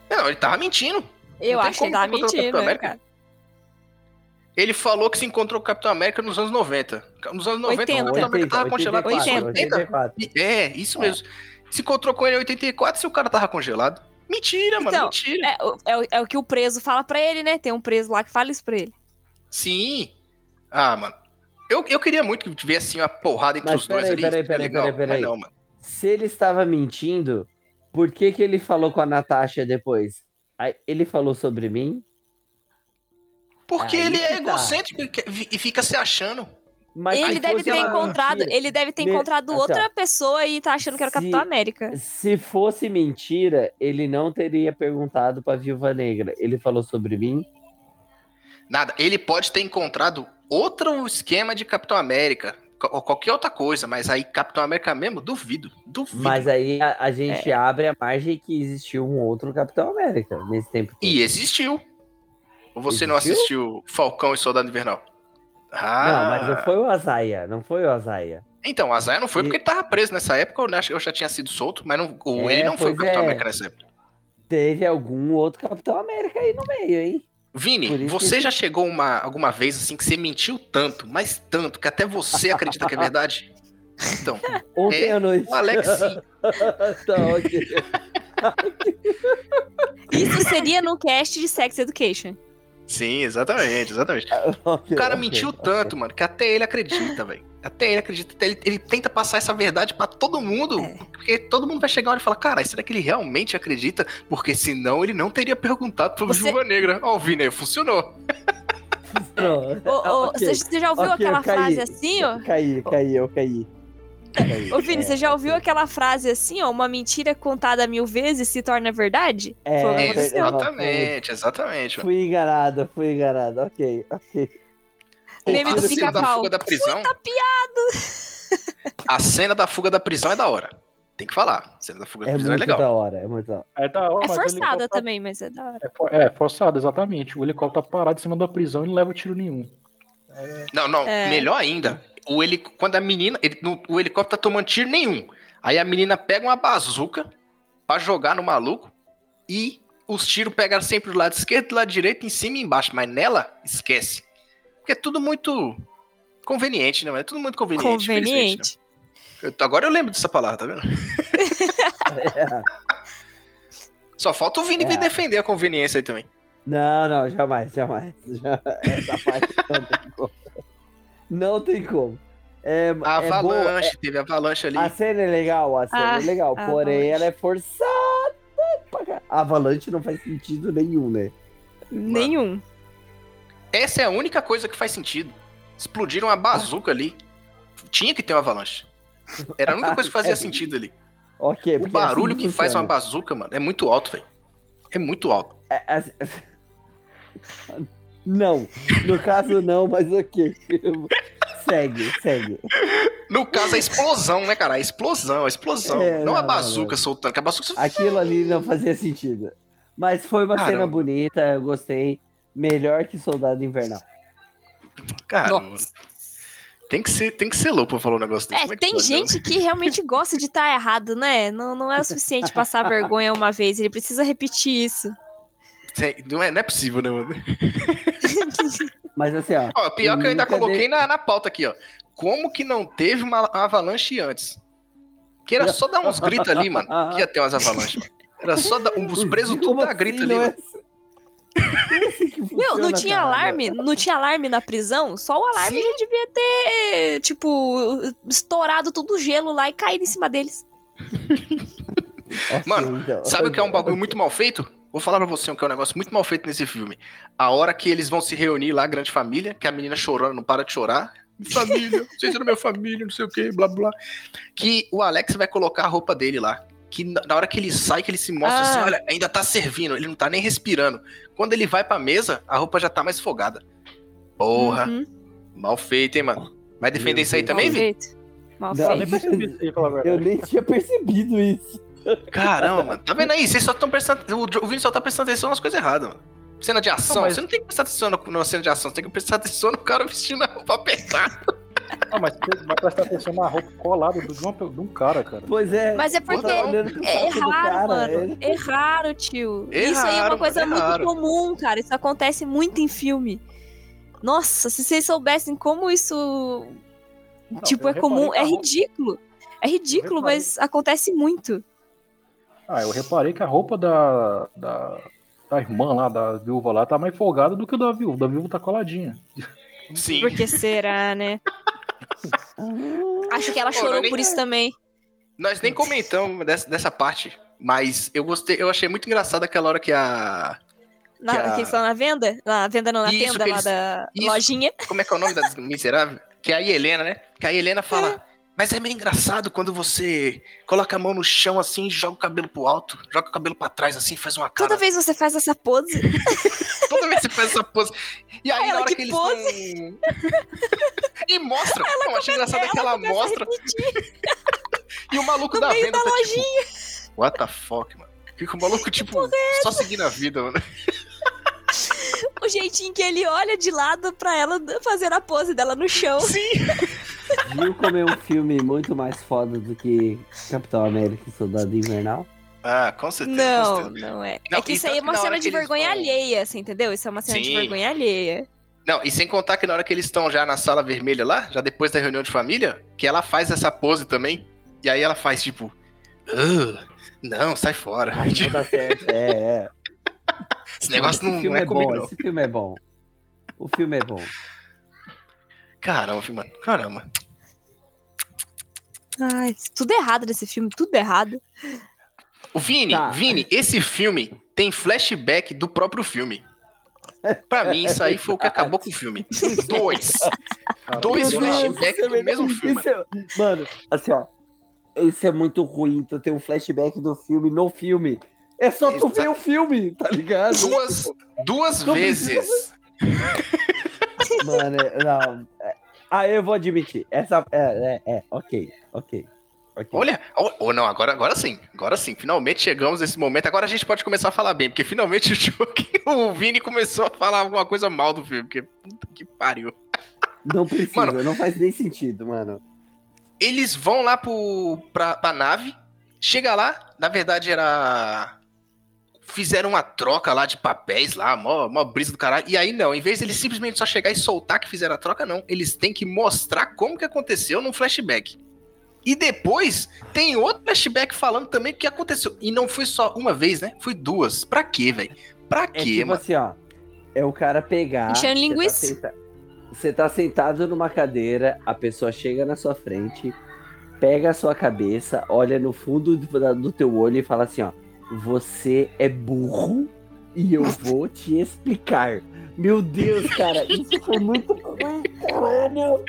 Não, ele tava mentindo. Eu acho que ele o mentindo, né, cara? Ele falou que se encontrou com o Capitão América nos anos 90. Nos anos 90, 80. o Capitão América tava congelado. 84, 80. 84. É, isso mesmo. Se encontrou com ele em 84 se o cara tava congelado. Mentira, mano, Então, mentira. É, o- é, é o que o preso fala pra ele, né? Tem um preso lá que fala isso pra ele. Sim. Ah, mano. Eu, eu queria muito que tivesse assim, uma porrada entre Mas os dois peraí, ali. peraí, peraí, peraí, peraí. Mas não, mano. Se ele estava mentindo, por que, que ele falou com a Natasha depois? Aí, ele falou sobre mim? Porque Aí ele é tá. egocêntrico e e fica se achando. Mas ele deve ter encontrado, mentira- ele deve ter encontrado assim, outra pessoa e tá achando que era o Capitão América. Se fosse mentira, ele não teria perguntado pra Viúva Negra. Ele falou sobre mim. Nada. Ele pode ter encontrado outro esquema de Capitão América. Ou qualquer outra coisa, mas aí Capitão América mesmo, duvido. Duvido. Mas aí a, a gente É. abre a margem que existiu um outro Capitão América nesse tempo. todo. E existiu. Ou você não Existiu? assistiu Falcão e Soldado Invernal? Não, Ah, mas não foi o Azaia. Não foi o Azaia. Então, a Zaya não foi porque ele tava preso nessa época, eu acho que eu já tinha sido solto, mas não, o- É, ele não foi o Capitão é. América nessa época. Teve algum outro Capitão América aí no meio, hein? Vini, você que- já chegou uma, alguma vez assim que você mentiu tanto, mas tanto, que até você acredita que é verdade? Então, [laughs] Ontem É, à noite. o Alex sim. [laughs] tá, ok. Isso seria no cast de Sex Education. Sim, exatamente, exatamente. O cara mentiu tanto, mano, que até ele acredita, velho. Até ele acredita, até ele, ele tenta passar essa verdade pra todo mundo. É. Porque todo mundo vai chegar uma e falar, cara, será que ele realmente acredita? Porque senão ele não teria perguntado pro Você- Viúva Negra. Ó, o Vini aí, funcionou. Pronto. Ô, ô, Ok, você, já ouviu ok, aquela eu caí. frase assim, ó? Caí, caí, eu caí. Caí. Ô, Vini, É, você já ouviu aquela frase assim, ó? Uma mentira contada mil vezes se torna verdade? É, é, não, Exatamente, exatamente. Fui enganado, fui enganado. Ok, ok. Meme do da pica-pau. fuga da prisão. Puta piado! a cena da fuga da prisão é da hora. Tem que falar. A cena da fuga da É prisão é legal. da hora, é muito da hora. É da hora, É forçada também, mas é da hora. É, é, forçado, exatamente. O helicóptero tá parado em cima da prisão e não leva tiro nenhum. Não, não, É. melhor ainda. O helic... Quando a menina. ele- O helicóptero tá tomando tiro nenhum. Aí a menina pega uma bazuca pra jogar no maluco e os tiros pegam sempre do lado esquerdo, do lado direito, em cima e embaixo. Mas nela, esquece. Porque é tudo muito conveniente, né? É tudo muito conveniente. infelizmente, Conveniente. né? Eu- Agora eu lembro dessa palavra, tá vendo? [laughs] Só falta o Vini É. vir defender a conveniência aí também. Não, não, jamais, jamais. Já- Essa parte não tem como. Não tem como. É, A é boa, avalanche, teve avalanche ali. A cena é legal, a cena Ah, é legal, porém Avalanche. ela é forçada. pra. A Avalanche não faz sentido nenhum, né? Nenhum. Essa é a única coisa que faz sentido. Explodiram uma bazuca ali. Tinha que ter uma avalanche. Era a única coisa que [laughs] fazia É. sentido ali. Ok, O porque barulho assim que faz uma bazuca, mano, é muito alto, velho. É muito alto. É, é- [laughs] Não, no caso não, mas ok. segue, segue. No caso, a explosão, né, cara? A explosão, a explosão. É, não a não, bazuca não. soltando, que a bazuca Aquilo ali não fazia sentido. Mas foi uma cena Caramba. bonita, eu gostei. Melhor que Soldado Invernal. Cara, Nossa. mano, tem que ser, tem que ser louco pra falar um negócio desse. É, que tem pode, né? gente que realmente gosta de estar errado, né? Não, não é o suficiente passar [laughs] vergonha uma vez, ele precisa repetir isso. Não é, não é possível, né, mano? [laughs] Mas assim, ó. Ó, pior que eu ainda coloquei na, na pauta aqui, ó. Como que não teve uma avalanche antes? Que era só dar uns gritos ali, mano. Que ia ter umas avalanches. mano. Era só dar, os presos tudo dar grito assim, ali, é mano. Assim Meu, não tinha cara? alarme? Não tinha alarme na prisão? Só o alarme Sim. já devia ter, tipo, estourado todo o gelo lá e caído em cima deles. [laughs] Mano, então. Sabe o que é um bagulho muito mal feito? Vou falar pra você o que é um negócio muito mal feito nesse filme. A hora que eles vão se reunir lá, grande família, que a menina chorando, não para de chorar. Família, vocês são minha família, não sei o que, blá blá. Que o Alex vai colocar a roupa dele lá. Que na na hora que ele sai, que ele se mostra Ah. assim, olha, ainda tá servindo, ele não tá nem respirando. Quando ele vai pra mesa, a roupa já tá mais folgada. Porra, Uhum. mal feito, hein, mano? Vai defender Meu isso aí Deus. também, Vi? Mal Não, feito. Eu nem tinha percebido isso. Caramba, mano. Tá vendo aí? Vocês só estão prestando. O Vini só tá prestando atenção nas coisas erradas, mano. Cena de ação. Não, mas- Você não tem que prestar atenção numa cena de ação, você tem que prestar atenção no cara vestindo a roupa apertada. Ah, mas você vai prestar atenção na roupa colada de, uma, de um cara, cara. Pois é. Mas é porque é raro, mano. ele- É raro, tio. Isso aí é uma coisa é muito comum, cara. Isso acontece muito em filme. Nossa, se vocês soubessem como isso, tipo, eu é comum, é ridículo. É ridículo, mas acontece muito. Ah, eu reparei que a roupa da, da, da irmã lá, da viúva lá, tá mais folgada do que a da viúva. Da viúva tá coladinha. Sim. Por que será, né? [laughs] Ah, Acho que ela Pô, chorou nem- por isso também. Nós nem comentamos dessa, dessa parte, mas eu gostei, eu achei muito engraçado aquela hora que a. Na, Que a- que eles estão na venda? Na venda não, na Isso, tenda que lá eles- da isso. lojinha. Como é que é o nome da [laughs] miserável? Que é a Helena, né? Que a Helena fala. Mas é meio engraçado quando você coloca a mão no chão assim, joga o cabelo pro alto, joga o cabelo pra trás assim, faz uma cara. Toda vez você faz essa pose, [laughs] Toda vez que você faz essa pose. E aí, Ela, na hora que que, eles pose? tão... E mostra. Não, achei engraçado é que ela mostra. E o maluco no da meio venda da tá lojinha. tipo. What the fuck, mano? Fica o maluco, tipo, só seguindo a vida, mano. [laughs] O jeitinho que ele olha de lado pra ela fazer a pose dela no chão. Viu como é um filme muito mais foda do que Capitão América e Soldado Invernal? Ah, com certeza. com Não, certeza. não é. Não, é que isso aí é uma cena de vergonha vão- alheia, você entendeu? Isso é uma cena de Sim. vergonha alheia. Não, e sem contar que na hora que eles estão já na sala vermelha lá, já depois da reunião de família, que ela faz essa pose também. E aí ela faz tipo. "Ah, não, sai fora. Ai, não dá certo. [laughs] É, é. Esse negócio Esse não, filme não é, é comigo, bom, não. esse filme é bom. O filme é bom. Caramba, mano. Caramba. Ai, tudo errado nesse filme, tudo errado. O Vini, Tá. Vini, esse filme tem flashback do próprio filme. Pra mim, isso aí foi o que acabou com o filme. Dois. Dois flashbacks é do mesmo filme. Mano, assim, ó. Isso é muito ruim, tu ter um flashback do filme no filme. É só tu ver o filme, tá ligado? Duas, duas Não vezes. Mano, não. é- Ah, eu vou admitir. Essa. É, é, é ok, ok. Okay. Olha, ou oh, não, agora, agora sim, agora sim. Finalmente chegamos nesse momento. Agora a gente pode começar a falar bem, porque finalmente [laughs] o, o Vini começou a falar alguma coisa mal do filme, porque puta que pariu. Não precisa, mano, não faz nem sentido, mano. Eles vão lá pro, pra, pra nave, chega lá, na verdade era fizeram uma troca lá de papéis lá, mó, mó brisa do caralho. E aí não, em vez de eles simplesmente só chegar e soltar que fizeram a troca, não. Eles têm que mostrar como que aconteceu num flashback. E depois tem outro flashback falando também o que aconteceu. E não foi só uma vez, né? Foi duas. Pra quê, velho? Pra é quê, tipo mano? assim, ó. É o cara pegar. Enchendo linguiça. Você tá, você tá sentado numa cadeira, a pessoa chega na sua frente, pega a sua cabeça, olha no fundo do, do teu olho e fala assim, ó você é burro e eu vou te explicar. Meu Deus, cara, isso foi muito ruim, caralho.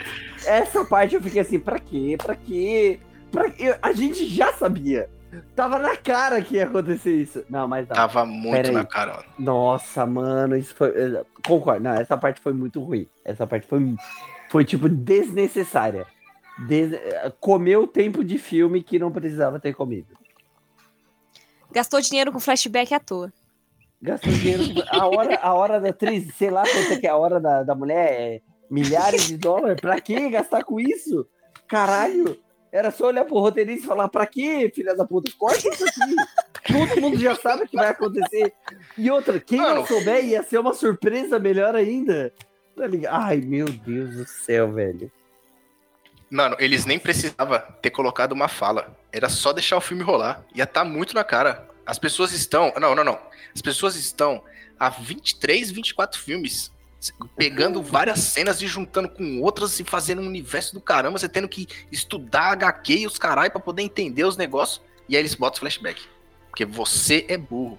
Essa parte eu fiquei assim, pra quê? Pra quê? Pra quê? A gente já sabia. Tava na cara que ia acontecer isso. Não, mas não. Tava muito na cara. Mano. Nossa, mano, isso foi. Eh, concordo. Não, essa parte foi muito ruim. Essa parte foi, foi tipo, desnecessária. Des... Eh, Comeu tempo de filme que não precisava ter comido. Gastou dinheiro com flashback à toa. Gastou dinheiro. A hora, a hora da atriz, sei lá quanto é a hora da, da mulher é milhares de dólares. Pra que gastar com isso? Caralho! Era só olhar pro roteirista e falar: pra que, filha da puta? Corta isso aqui. Todo mundo já sabe o que vai acontecer. E outra, quem Mano. não souber ia ser uma surpresa melhor ainda. Tá Ai, meu Deus do céu, velho. Mano, eles nem precisavam ter colocado uma fala. Era só deixar o filme rolar. Ia estar tá muito na cara. As pessoas estão. Não, não, não. As pessoas estão há 23, 24 filmes pegando várias cenas e juntando com outras e fazendo um universo do caramba. Você tendo que estudar HQ e os caralho pra poder entender os negócios. E aí eles botam flashback. Porque você é burro.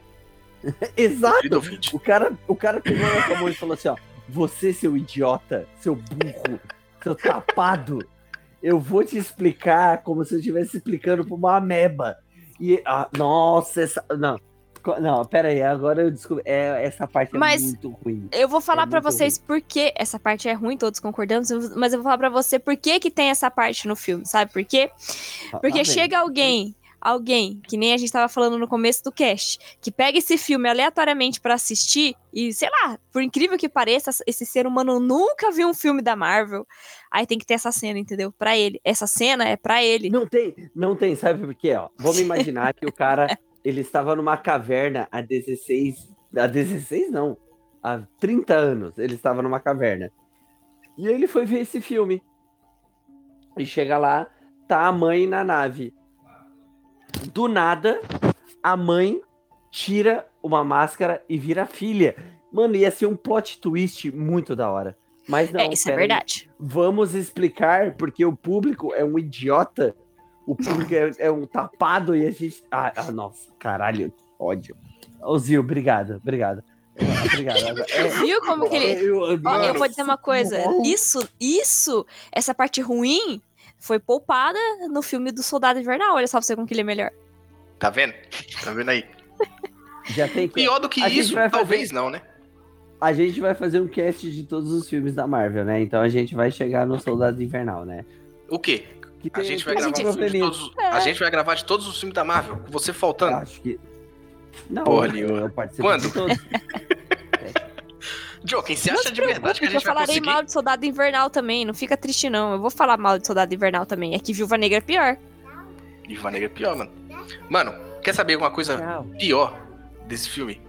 [laughs] Exato. O cara, o cara pegou na mão e falou assim: ó. Você, seu idiota, seu burro, seu tapado eu vou te explicar como se eu estivesse explicando para uma ameba. E, ah, nossa, essa. Não. Não, pera aí, agora eu descobri. É, essa parte é mas muito ruim. Eu vou falar é para vocês por que essa parte é ruim, todos concordamos, mas eu vou falar para você por que, que tem essa parte no filme, sabe por quê? Ah, Porque ah, chega alguém alguém, que nem a gente tava falando no começo do cast, que pega esse filme aleatoriamente para assistir e, sei lá, por incrível que pareça, esse ser humano nunca viu um filme da Marvel. Aí tem que ter essa cena, entendeu? Para ele. Essa cena é para ele. Não tem, não tem, sabe por quê, ó? Vamos imaginar que o cara, [laughs] ele estava numa caverna há 16, há 16 não, há 30 anos, ele estava numa caverna. E ele foi ver esse filme. E chega lá, tá a mãe na nave do nada, a mãe tira uma máscara e vira filha. Mano, ia ser um plot twist muito da hora. Mas não, é, isso é verdade. Aí. Vamos explicar, porque o público é um idiota. O público é, é um tapado e a gente. Ah, ah nossa, caralho, ódio. Ô, Zil, obrigado, obrigado. Obrigado. É, Viu como que ele. Eu, eu, eu vou dizer uma coisa. Isso, isso, essa parte ruim foi poupada no filme do Soldado Invernal. Olha só pra você como que ele é melhor. Tá vendo? Tá vendo aí? Já tem que... Pior do que a isso, talvez não, né? A gente vai fazer um cast de todos os filmes da Marvel, né? Então a gente vai chegar no Soldado Invernal, né? O quê? Tem... a gente vai gravar gente... De todos... É. A gente vai gravar de todos os filmes da Marvel, com você faltando. Eu acho que. Não, Porra, eu, eu participo Quando? [laughs] todos. Joaquim, você acha de verdade que a gente vai conseguir? Eu falarei mal de Soldado Invernal também, não fica triste não. Eu vou falar mal de Soldado Invernal também. É que Viúva Negra é pior. Viúva Negra é pior, mano. Mano, quer saber alguma coisa pior desse filme?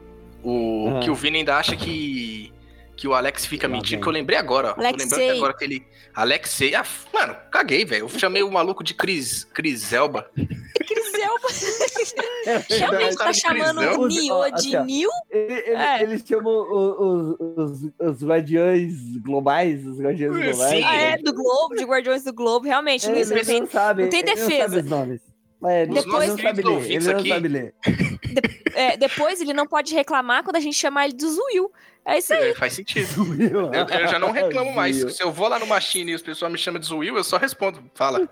O ah. que o Vini ainda acha que que o Alex fica mentindo, que eu lembrei agora, ó. Alexei. lembrando agora que ele. Alexei. Ah, mano, caguei, velho. Eu chamei o maluco de Cris. Cris Elba. [laughs] Cris Elba. [laughs] Realmente tá chamando o Neo de Neo? Ele, ele, é. Eles chamam os, os, os, guardiões globais, os guardiões globais. Ah, é, do Globo, de Guardiões do Globo, realmente. É, não, sabe, não tem defesa. Não sabe é, depois, não sabe ler, ele não sabe ler. De, é, depois ele não pode reclamar quando a gente chamar ele de Zuil. É isso aí. É, faz sentido. [laughs] eu, eu, já não reclamo mais. Se eu vou lá no Machine e os pessoal me chamam de Zuil, eu só respondo. Fala.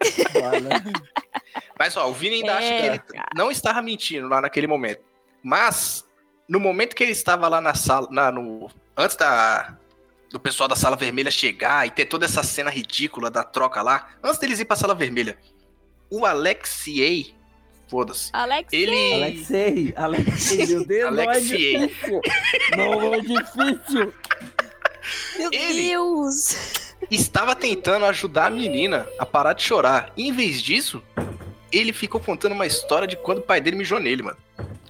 [laughs] Mas ó, o Vini ainda é, acha que ele cara. não estava mentindo lá naquele momento. Mas, no momento que ele estava lá na sala, na, no, antes da, do pessoal da sala vermelha chegar e ter toda essa cena ridícula da troca lá, antes deles ir pra sala vermelha, o Alexiei, foda-se. Alexei. Ele. Alexei, Alexei, meu Deus, não é Alexei. difícil. Não é difícil. Meu Ele- Deus. estava tentando ajudar a menina a parar de chorar. E, em vez disso, ele ficou contando uma história de quando o pai dele mijou nele, mano.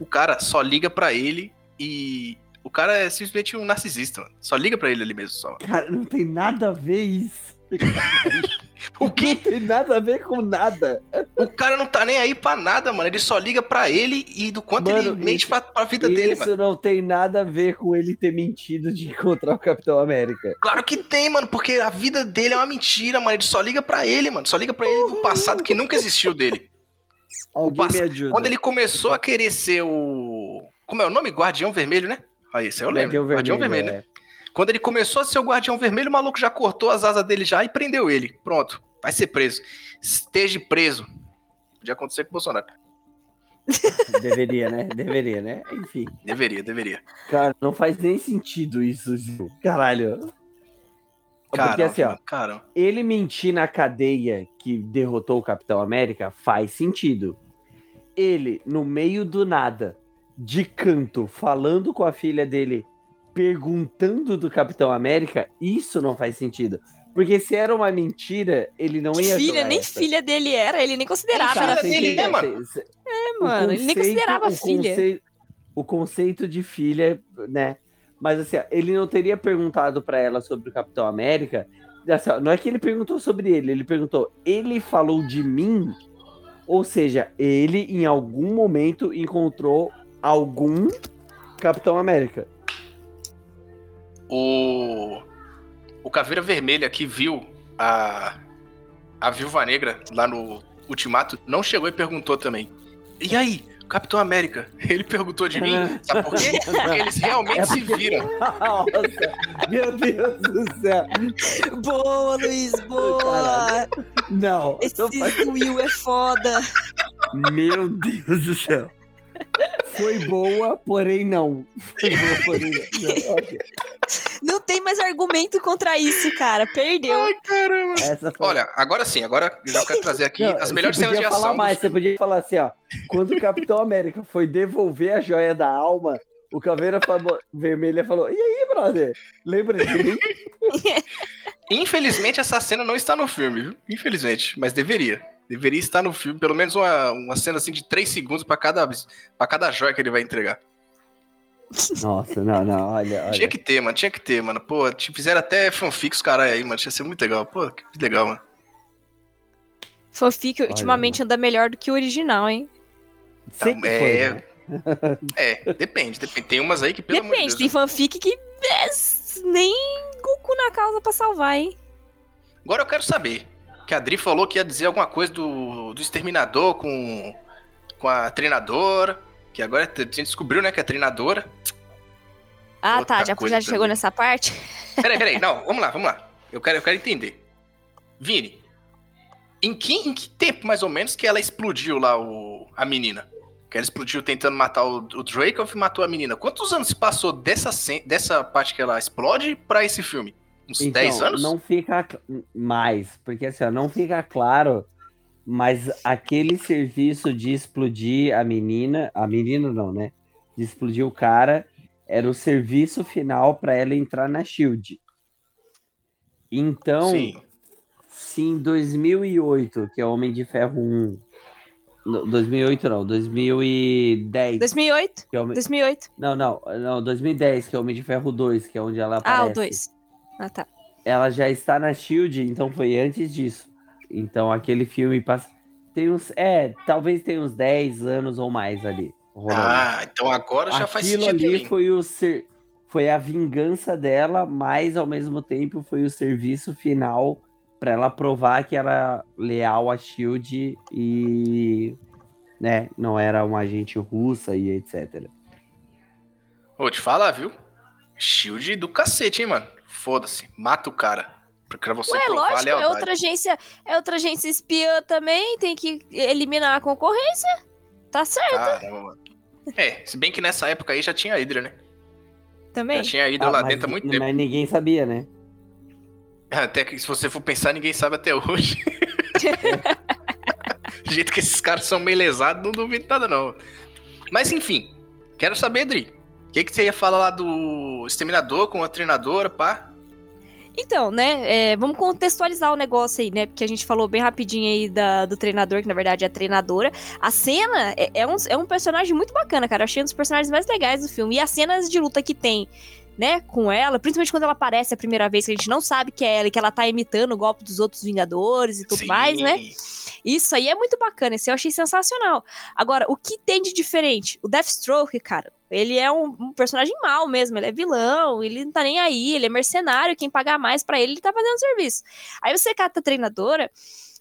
O cara só liga pra ele e. O cara é simplesmente um narcisista, mano. Só liga pra ele ali mesmo, só. Cara, não tem nada a ver isso. [laughs] O Não quê? tem nada a ver com nada. O cara não tá nem aí pra nada, mano. Ele só liga pra ele e do quanto Mano, ele mente isso- pra, pra vida dele, Isso mano. não tem nada a ver com ele ter mentido de encontrar o Capitão América. Claro que tem, mano, porque a vida dele é uma mentira, mano. Ele só liga pra ele, mano. Só liga pra ele do passado que nunca existiu dele. Alguém pass- me ajuda. Quando ele começou a querer ser o. Como é o nome? Guardião Vermelho, né? Aí, esse eu lembro. Guardião Guardião Vermelho, né? Quando ele começou a ser o Guardião Vermelho, o maluco já cortou as asas dele já e prendeu ele. Pronto, vai ser preso. Esteja preso. Podia acontecer com o Bolsonaro. [laughs] Deveria, né? Deveria, né? Enfim. Deveria, deveria. Cara, não faz nem sentido isso, Gil. Caralho. Porque Caramba, assim, ó, caramba. ele mentir na cadeia que derrotou o Capitão América faz sentido. Ele, no meio do nada, de canto, falando com a filha dele, perguntando do Capitão América, isso não faz sentido. Porque se era uma mentira, ele não ia filha, nem essa. filha dele era, ele nem considerava. Filha Era você dele, filha. né, entende? mano? É, o mano, ele nem conceito- considerava o filha. conceito- o conceito de filha, né? Mas assim, ele não teria perguntado pra ela sobre o Capitão América. assim, não é que ele perguntou sobre ele, ele perguntou, ele falou de mim? Ou seja, ele em algum momento encontrou algum Capitão América. O. O Caveira Vermelha que viu a. A Viúva Negra lá no Ultimato não chegou e perguntou também. E aí, Capitão América? [laughs] Ele perguntou de mim? Sabe por quê? [laughs] Porque eles realmente É se porque- viram. [laughs] Nossa, meu Deus do céu. Boa, Luiz, boa! Caralho. Não, Esse Will é foda. Meu Deus do céu. Foi boa, porém não. Foi boa, porém não. não. [laughs] ok. Não tem mais argumento contra isso, cara. Perdeu. Ai, caramba. Essa foi... Olha, agora sim, agora eu já quero trazer aqui Não, as melhores cenas de podia falar ação. do mais, você podia falar assim, ó. Quando o Capitão América foi devolver a joia da alma, o Caveira falou, Vermelha falou: E aí, brother? Lembra de mim? [laughs] Infelizmente, essa cena não está no filme, viu? Infelizmente, mas deveria. Deveria estar no filme, pelo menos uma, uma cena assim de 3 segundos pra cada, pra cada joia que ele vai entregar. Nossa, não, não, olha, olha. Tinha que ter, mano, tinha que ter, mano. Pô, te fizeram até fanfics, caralho, aí, mano. Tinha ser muito legal. Pô, que legal, mano. Fanfic ultimamente anda melhor do que o original, hein? Sempre é, foi, né? [laughs] É, depende, depende. Tem umas aí que, pelo amor Depende, de tem Deus. fanfic que é, nem Goku na causa pra salvar, hein? Agora eu quero saber. Que a Dri falou que ia dizer alguma coisa do, do exterminador com, com a treinadora. Que agora a gente descobriu, né, que é treinadora. Ah, Outra tá, já, já chegou também. nessa parte? [laughs] Peraí, peraí, não, vamos lá, vamos lá. Eu quero, eu quero entender. Vini, em que, em que tempo, mais ou menos, que ela explodiu lá o, a menina? Que ela explodiu tentando matar o, o Dracoff e matou a menina. Quantos anos se passou dessa, dessa parte que ela explode pra esse filme? Uns Então, 10 anos? Não fica mais, porque assim, ó, não fica claro, mas aquele serviço de explodir a menina, a menina não, né? De explodir o cara, era o serviço final para ela entrar na Shield. Então, Sim. se em 2008, que é Homem de Ferro 1, no- 2008 não, 2010, 2008? que é Homem... 2008. não, não, não, 2010, que é Homem de Ferro 2, que é onde ela aparece Ah, o 2. Ah, tá. ela já está na Shield, então foi antes disso. Então aquele filme passa. Tem uns. É, talvez tenha uns 10 anos ou mais ali. rolando. Ah, então agora já faz Aquilo sentido. ali foi o ser. Foi a vingança dela, mas ao mesmo tempo foi o serviço final para ela provar que era leal à Shield e né, não era uma agente russa e etc. Vou te falar, viu? Shield do cacete, hein, mano? Foda-se, mata o cara. Pra você Ué, lógico, é outra agência, é outra agência espiã também, tem que eliminar a concorrência. Tá certo Caramba, mano. É, se bem que nessa época aí já tinha a Hydra, né? também. Já tinha a Hydra Ah, lá mas, dentro há muito tempo. mas ninguém sabia, né? Até que se você for pensar, ninguém sabe até hoje. [laughs] Do jeito que esses caras são meio lesados, não duvido nada, não. Mas enfim, quero saber, Dri. O que, que você ia falar lá do exterminador com a treinadora, pá? Então, né, é, vamos contextualizar o negócio aí, né? Porque a gente falou bem rapidinho aí da, do treinador, que na verdade é a treinadora. A cena é, é, um, é um personagem muito bacana, cara. Eu achei um dos personagens mais legais do filme. E as cenas de luta que tem, né, com ela, principalmente quando ela aparece a primeira vez, que a gente não sabe que é ela e que ela tá imitando o golpe dos outros Vingadores e tudo Sim. mais, né? Isso aí é muito bacana, isso eu achei sensacional. Agora, o que tem de diferente? O Deathstroke, cara, ele é um, um personagem mau mesmo, ele é vilão, ele não tá nem aí, ele é mercenário, quem pagar mais pra ele, ele tá fazendo serviço. Aí você cata a treinadora,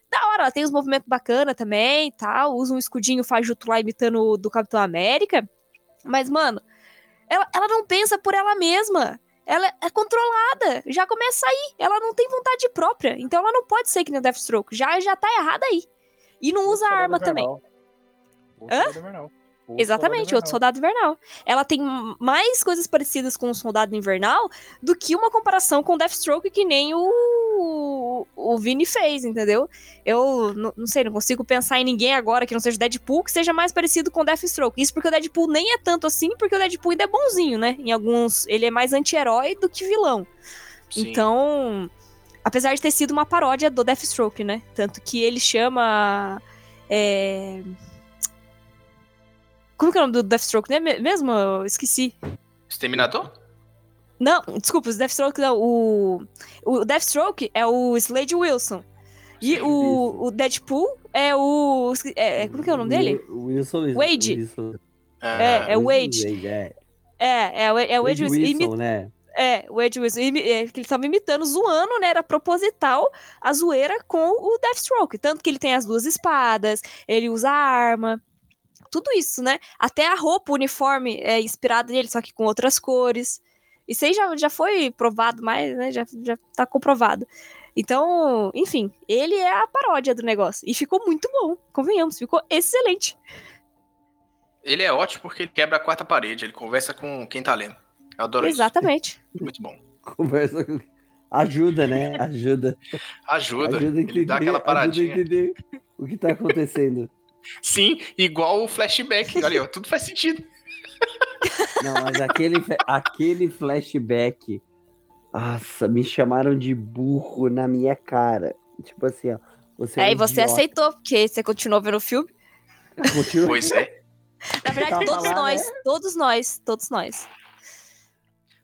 da hora, ela tem uns movimentos bacana também, tal, usa um escudinho fajuto lá imitando o do Capitão América, mas, mano, ela, ela não pensa por ela mesma. Ela é controlada, já começa aí. Ela não tem vontade própria, então ela não pode ser que nem o Deathstroke. Já, já tá errada aí. E não usa arma também. Invernal. O? Soldado Exatamente, outro soldado invernal. Ela tem mais coisas parecidas com o soldado invernal do que uma comparação com o Deathstroke que nem o, o Vini fez, entendeu? Eu não sei, não consigo pensar em ninguém agora que não seja Deadpool que seja mais parecido com o Deathstroke. Isso porque o Deadpool nem é tanto assim, porque o Deadpool ainda é bonzinho, né? Em alguns. Ele é mais anti-herói do que vilão. Sim. Então, apesar de ter sido uma paródia do Deathstroke, né? Tanto que ele chama. é, Como que é o nome do Deathstroke, né? Me- Mesmo? Eu esqueci. Exterminador? Não, desculpa, o Deathstroke não. O, o Deathstroke é o Slade Wilson. E o, o Deadpool é o. é- como que é o nome dele? Wilson. Wade. Wilson- É, é o Wilson Wade. É, É, é, o- é o Wade Wade Wilson. Wilson, né? É, o Ed Wilson, imi- é, que ele tava imitando, zoando, né? Era proposital a zoeira com o Deathstroke. Tanto que ele tem as duas espadas, ele usa arma, tudo isso, né? Até a roupa, o uniforme é inspirado nele, só que com outras cores. Isso aí já, já foi provado mais, né? Já, já tá comprovado. Então, enfim, ele é a paródia do negócio. E ficou muito bom, convenhamos, ficou excelente. Ele é ótimo porque ele quebra a quarta parede, ele conversa com quem tá lendo. Eu adoro Exatamente. isso. Muito bom. Conversa com... Ajuda, né? Ajuda. Ajuda. Ajuda a ele entender, dá aquela ajuda a paradinha. entender o que tá acontecendo. Sim, igual o flashback. Olha, ó, tudo faz sentido. Não, mas aquele, aquele flashback. Nossa, me chamaram de burro na minha cara. Tipo assim, ó. Você É, um e você idiota. aceitou, porque você continuou vendo o filme. Continua- Pois é. Na verdade, todos lá, nós, né? todos nós, todos nós.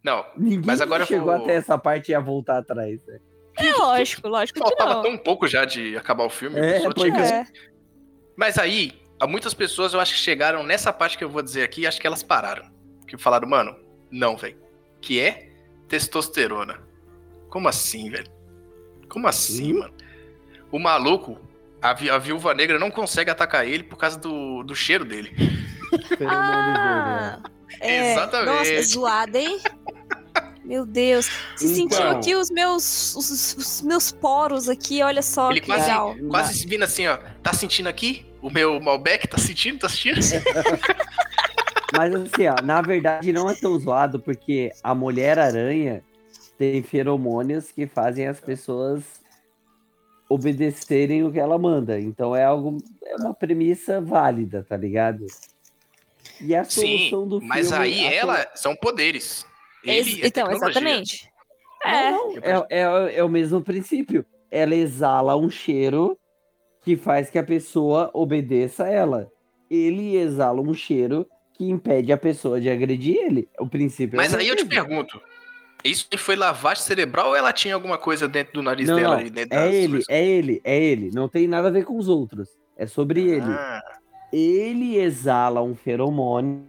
Não, Ninguém Mas agora que chegou vou- até essa parte ia voltar atrás. né? É lógico, lógico que faltava não. tão pouco já de acabar o filme. É, pois tinha que- É. Mas aí, há muitas pessoas eu acho que chegaram nessa parte que eu vou dizer aqui, acho que elas pararam. Que falaram, mano, não, velho. Que é testosterona. Como assim, velho? Como assim, Hum? mano? O maluco, a, vi- a viúva negra não consegue atacar ele por causa do, do cheiro dele. [laughs] Feromônio Ah, dele, é. Exatamente. Nossa, é zoado, hein? [laughs] Meu Deus. Se Então. sentiu aqui os meus, os, os meus poros aqui, olha só ele que quase, legal. quase se vindo assim, ó. Tá sentindo aqui? O meu Malbec tá sentindo? Tá sentindo? [laughs] Mas assim, ó, na verdade não é tão zoado, porque a Mulher-Aranha tem feromônios que fazem as pessoas obedecerem o que ela manda. Então é algo, é uma premissa válida, tá ligado? E a Sim, solução do mas filme... aí a ela são poderes. Ele é então, exatamente. É. Não, não, é, é, é o mesmo princípio. Ela exala um cheiro que faz que a pessoa obedeça a ela. Ele exala um cheiro que impede a pessoa de agredir ele. O princípio Mas é o aí eu te pergunto: isso foi lavagem cerebral ou ela tinha alguma coisa dentro do nariz Não, dela não, ali dentro é ele, coisas? é ele, é ele. Não tem nada a ver com os outros. É sobre ele. Ah, Ele exala um feromônio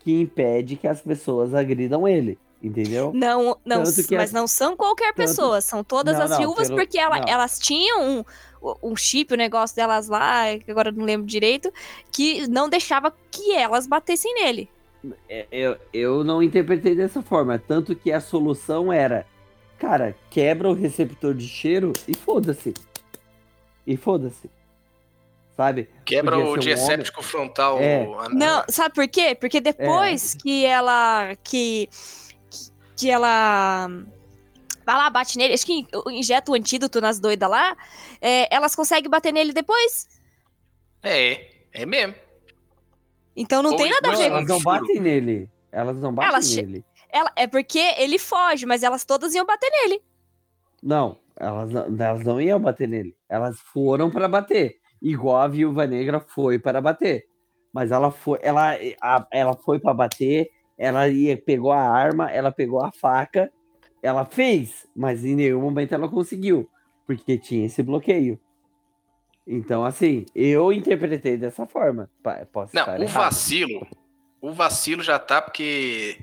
que impede que as pessoas agridam ele. Entendeu? Não, não, Tanto mas as- não são qualquer tanto- pessoa, são todas Não, as não, viúvas, pelo- porque ela- elas tinham um, um chip, o negócio delas lá, que agora eu não lembro direito, que não deixava que elas batessem nele. É, Eu, eu não interpretei dessa forma. Tanto que a solução era, cara, quebra o receptor de cheiro e foda-se. E foda-se. Sabe? quebra Podia o ser um diesséptico frontal. É. ah, Não, sabe por quê? Porque depois que ela que que ela vai lá, bate nele, acho que injeta o antídoto nas doidas lá, é, elas conseguem bater nele depois. É, é mesmo. Então não Ou tem nada a não, ver Elas com não batem nele. Elas não batem Elas nele. ela. É porque ele foge, mas elas todas iam bater nele. Não, elas não, elas não iam bater nele. Elas foram para bater. Igual a viúva negra foi para bater. Mas ela foi, ela, a- ela foi para bater, ela ia, pegou a arma, ela pegou a faca, ela fez, mas em nenhum momento ela conseguiu, porque tinha esse bloqueio. Então, assim, eu interpretei dessa forma. Posso Não, o errado. vacilo. O vacilo já tá porque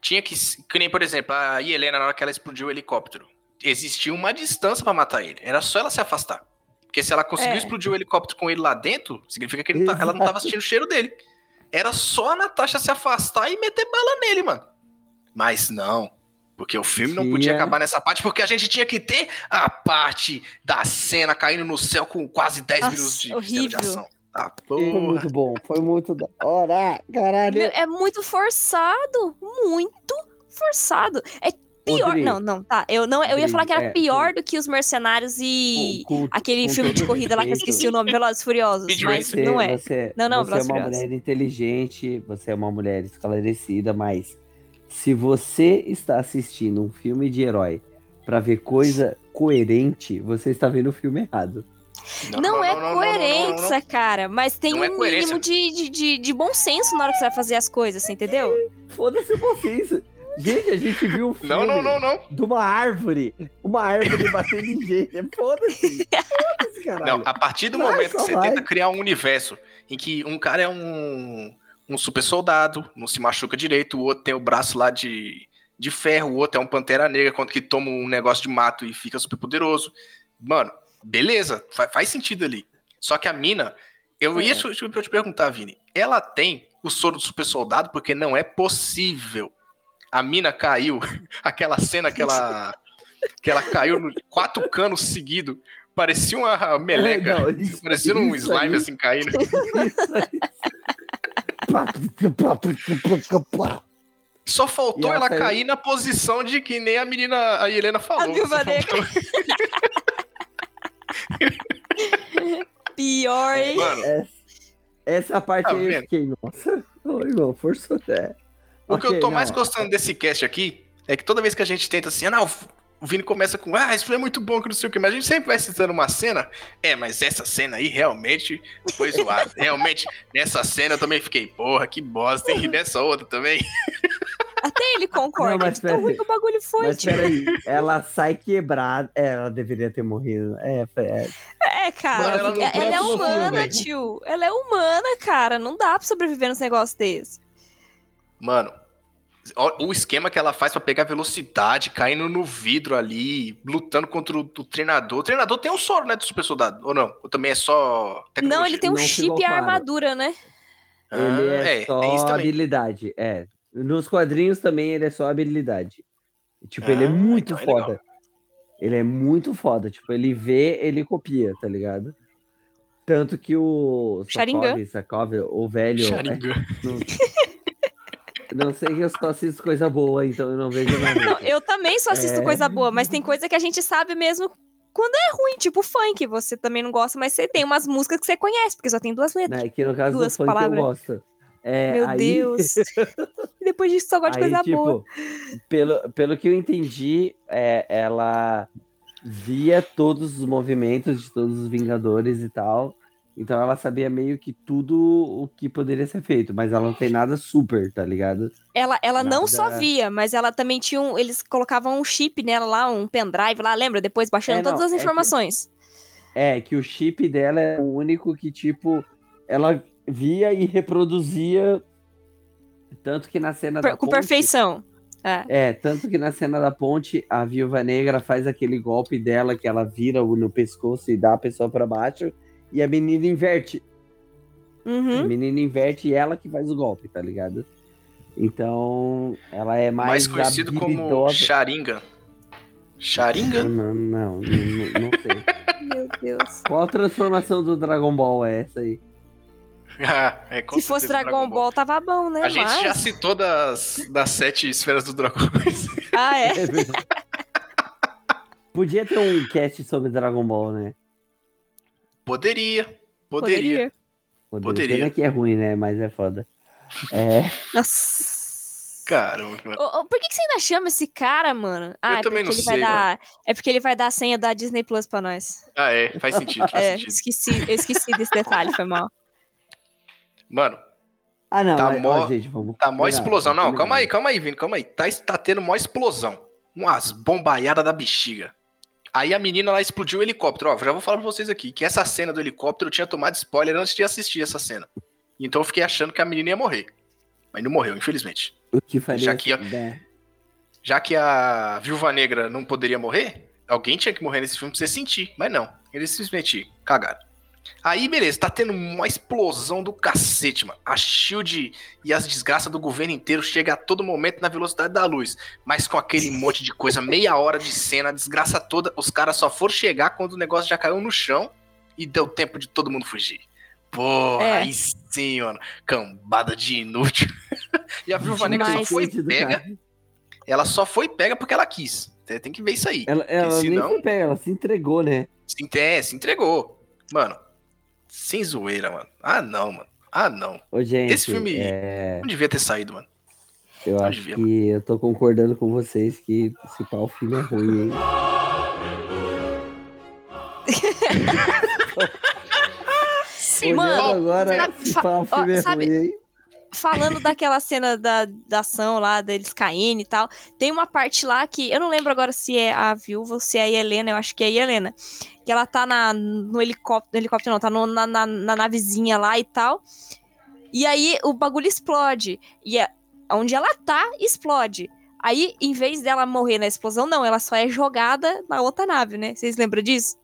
tinha que. Que nem, por exemplo, a Helena, na hora que ela explodiu o helicóptero, existia uma distância pra matar ele. Era só ela se afastar. Porque se ela conseguiu É. explodir o helicóptero com ele lá dentro, significa que tá- ela não tava sentindo o cheiro dele. Era só a Natasha se afastar e meter bala nele, mano. Mas não. Porque o filme não podia Tinha. acabar nessa parte, porque a gente tinha que ter a parte da cena caindo no céu com quase 10 Nossa, minutos de, cena de horrível. ação. Ah, Foi muito bom, foi muito da hora, caralho. É muito forçado. Muito forçado. É pior. Rodrigo, Não, não, tá. Eu, não, eu ia falar que era é, pior do que os mercenários e. com- com- Aquele com filme de corrida lá que eu esqueci o nome, Velozes Furiosos. Mas Racer. não é. Você, Não, não, você é uma mulher inteligente, você é uma mulher esclarecida, mas se você está assistindo um filme de herói pra ver coisa coerente, você está vendo o filme errado. Não, é não, não, não, coerência, não, não. cara. Mas tem Não é um coerência. mínimo de, de, de, de bom senso na hora que você vai fazer as coisas, você entendeu? Foda-se o bom senso. Gente, a gente viu um filme [laughs] Não, não, não, não. de uma árvore. Uma árvore batendo em gente. Foda-se. Foda-se, caralho. Não, a partir do Vai, momento que você vai. tenta criar um universo em que um cara é um, um super soldado, não se machuca direito, o outro tem o braço lá de, de ferro, o outro é um pantera negra quando que toma um negócio de mato e fica super poderoso. Mano, beleza, fa- faz sentido ali. Só que a mina, eu É. isso eu te perguntar, Vini, ela tem o soro do super soldado porque não é possível. A mina caiu, [laughs] aquela cena que ela, que ela caiu no quatro canos seguidos, parecia uma meleca. Não, [laughs] isso- Parecendo um slime aí- assim caindo. [laughs] Só faltou ela ela cair na posição de que nem a menina, a Helena falou. A viúva negra. Pior, hein? Mano, Essa parte Tá aí eu fiquei, nossa. Ô, irmão, forçou até. O que eu tô não. mais gostando desse cast aqui é que toda vez que a gente tenta assim, ah, não, o Vini começa com, ah, isso foi muito bom, que não sei o que, mas a gente sempre vai citando uma cena. É, mas essa cena aí realmente foi zoada. [laughs] realmente, nessa cena eu também fiquei, porra, que bosta, e nessa outra também. Até ele concorda. Não, mas tão ruim que o bagulho foi. Mas tipo. peraí, ela sai quebrada. É, ela deveria ter morrido. É, é. É, cara. Mano, ela ela, é humana, tio. Ela é humana, cara. Não dá pra sobreviver num negócio desse. Mano, o esquema que ela faz pra pegar velocidade, caindo no vidro ali, lutando contra o, o treinador. O treinador tem um soro, né, do super soldado, ou não? Ou também é só tecnologia? Não, ele tem um Não chip e a armadura, né? Ah, Ele é, tem isso só habilidade. É. Nos quadrinhos também ele é só habilidade. Tipo, ele é Ah, muito então é foda. Ele é muito foda. Tipo, ele vê, ele copia, tá ligado? Tanto que o Sharingan. Sakov, Sakov, o velho. Sharingan. Não, [laughs] não sei que eu só assisto coisa boa, então eu não vejo [laughs] nada. Não, eu também só assisto É. coisa boa, mas tem coisa que a gente sabe mesmo quando é ruim, tipo funk. Você também não gosta, mas você tem umas músicas que você conhece, porque só tem duas letras. Né? Que no caso Duas do funk palavras. eu gosto. É, Meu aí- Deus. [laughs] Depois disso só gosta de Aí, coisa tipo, boa. Pelo, pelo que eu entendi, é, ela via todos os movimentos de todos os Vingadores e tal. Então ela sabia meio que tudo o que poderia ser feito, mas ela não tem nada super, tá ligado? Ela, ela não nada- só via, mas ela também tinha um. Eles colocavam um chip nela lá, um pendrive lá, lembra? Depois baixando É, não, todas as é que- informações. É, que o chip dela é o único que, tipo, ela via e reproduzia. Tanto que na cena Per- da com ponte- perfeição. É. É, tanto que na cena da ponte, a viúva negra faz aquele golpe dela que ela vira o- no pescoço e dá a pessoa pra baixo, e a menina inverte. A Uhum. menina inverte e ela que faz o golpe, tá ligado? Então, ela é mais, Mais conhecido como habilidosa. Sharingan. Sharingan? Não, não, não, não, não sei. [laughs] Meu Deus. Qual transformação do Dragon Ball é essa aí? Ah, [laughs] é, Se fosse certeza Dragon Ball, tava bom, né? A gente Mas- já citou das, das sete esferas dos dragões. Ah, é? É. [laughs] Podia ter um cast sobre Dragon Ball, né? Poderia. Poderia. Poderia. Poderia. Pena que é ruim, né? Mas é foda. É. Nossa. Caramba, por que, que você ainda chama esse cara, mano? Ah, é também porque não ele vai sei, dar. É porque ele vai dar a senha da Disney Plus pra nós. Ah, é. Faz sentido, faz É, sentido. esqueci, eu esqueci desse detalhe, foi mal. Mano, Ah, não. Tá mas, mó- ó, gente, vamos. tá mó explosão. Não, calma aí, calma aí, Vini, calma aí. Tá, tá tendo mó explosão. Umas bombaiadas da bexiga. Aí a menina lá explodiu o helicóptero. Ó, já vou falar pra vocês aqui que essa cena do helicóptero eu tinha tomado spoiler antes de assistir essa cena. Então eu fiquei achando que a menina ia morrer. Mas não morreu, infelizmente. O que faria. Já que, né? Já que a Viúva Negra não poderia morrer, alguém tinha que morrer nesse filme pra você sentir. Mas não, eles simplesmente cagaram. Aí, beleza, tá tendo uma explosão do cacete, mano. A Shield e as desgraças do governo inteiro chegam a todo momento na velocidade da luz. Mas com aquele monte de coisa, meia hora de cena, a desgraça toda, os caras só foram chegar quando o negócio já caiu no chão e deu tempo de todo mundo fugir. Pô, É. aí sim, mano. Cambada de inútil. e a Viúva Negra só foi pega cara. ela só foi pega porque ela quis. Tem que ver isso aí. Ela, ela Porque nem senão- foi pega, ela se entregou, né? Se, é, se entregou. Mano, sem zoeira, mano. Ah, não, mano. Ah, não. Ô, gente, Esse filme- é, Não devia ter saído, mano. eu não acho devia, que eu tô concordando com vocês que esse pau filme é ruim, hein? [laughs] Sim, mano, agora, sabe- pau filme é sabe- ruim, hein? Falando daquela cena da, da ação lá, deles caindo e tal, tem uma parte lá que eu não lembro agora se é a viúva ou se é a Helena, eu acho que é a Helena. Que ela tá na, no helicóptero, no helicóptero não, tá no- na, na, na navezinha lá e tal. E aí o bagulho explode. E é, onde ela tá, explode. Aí, em vez dela morrer na explosão, não, ela só é jogada na outra nave, né? Vocês lembram disso?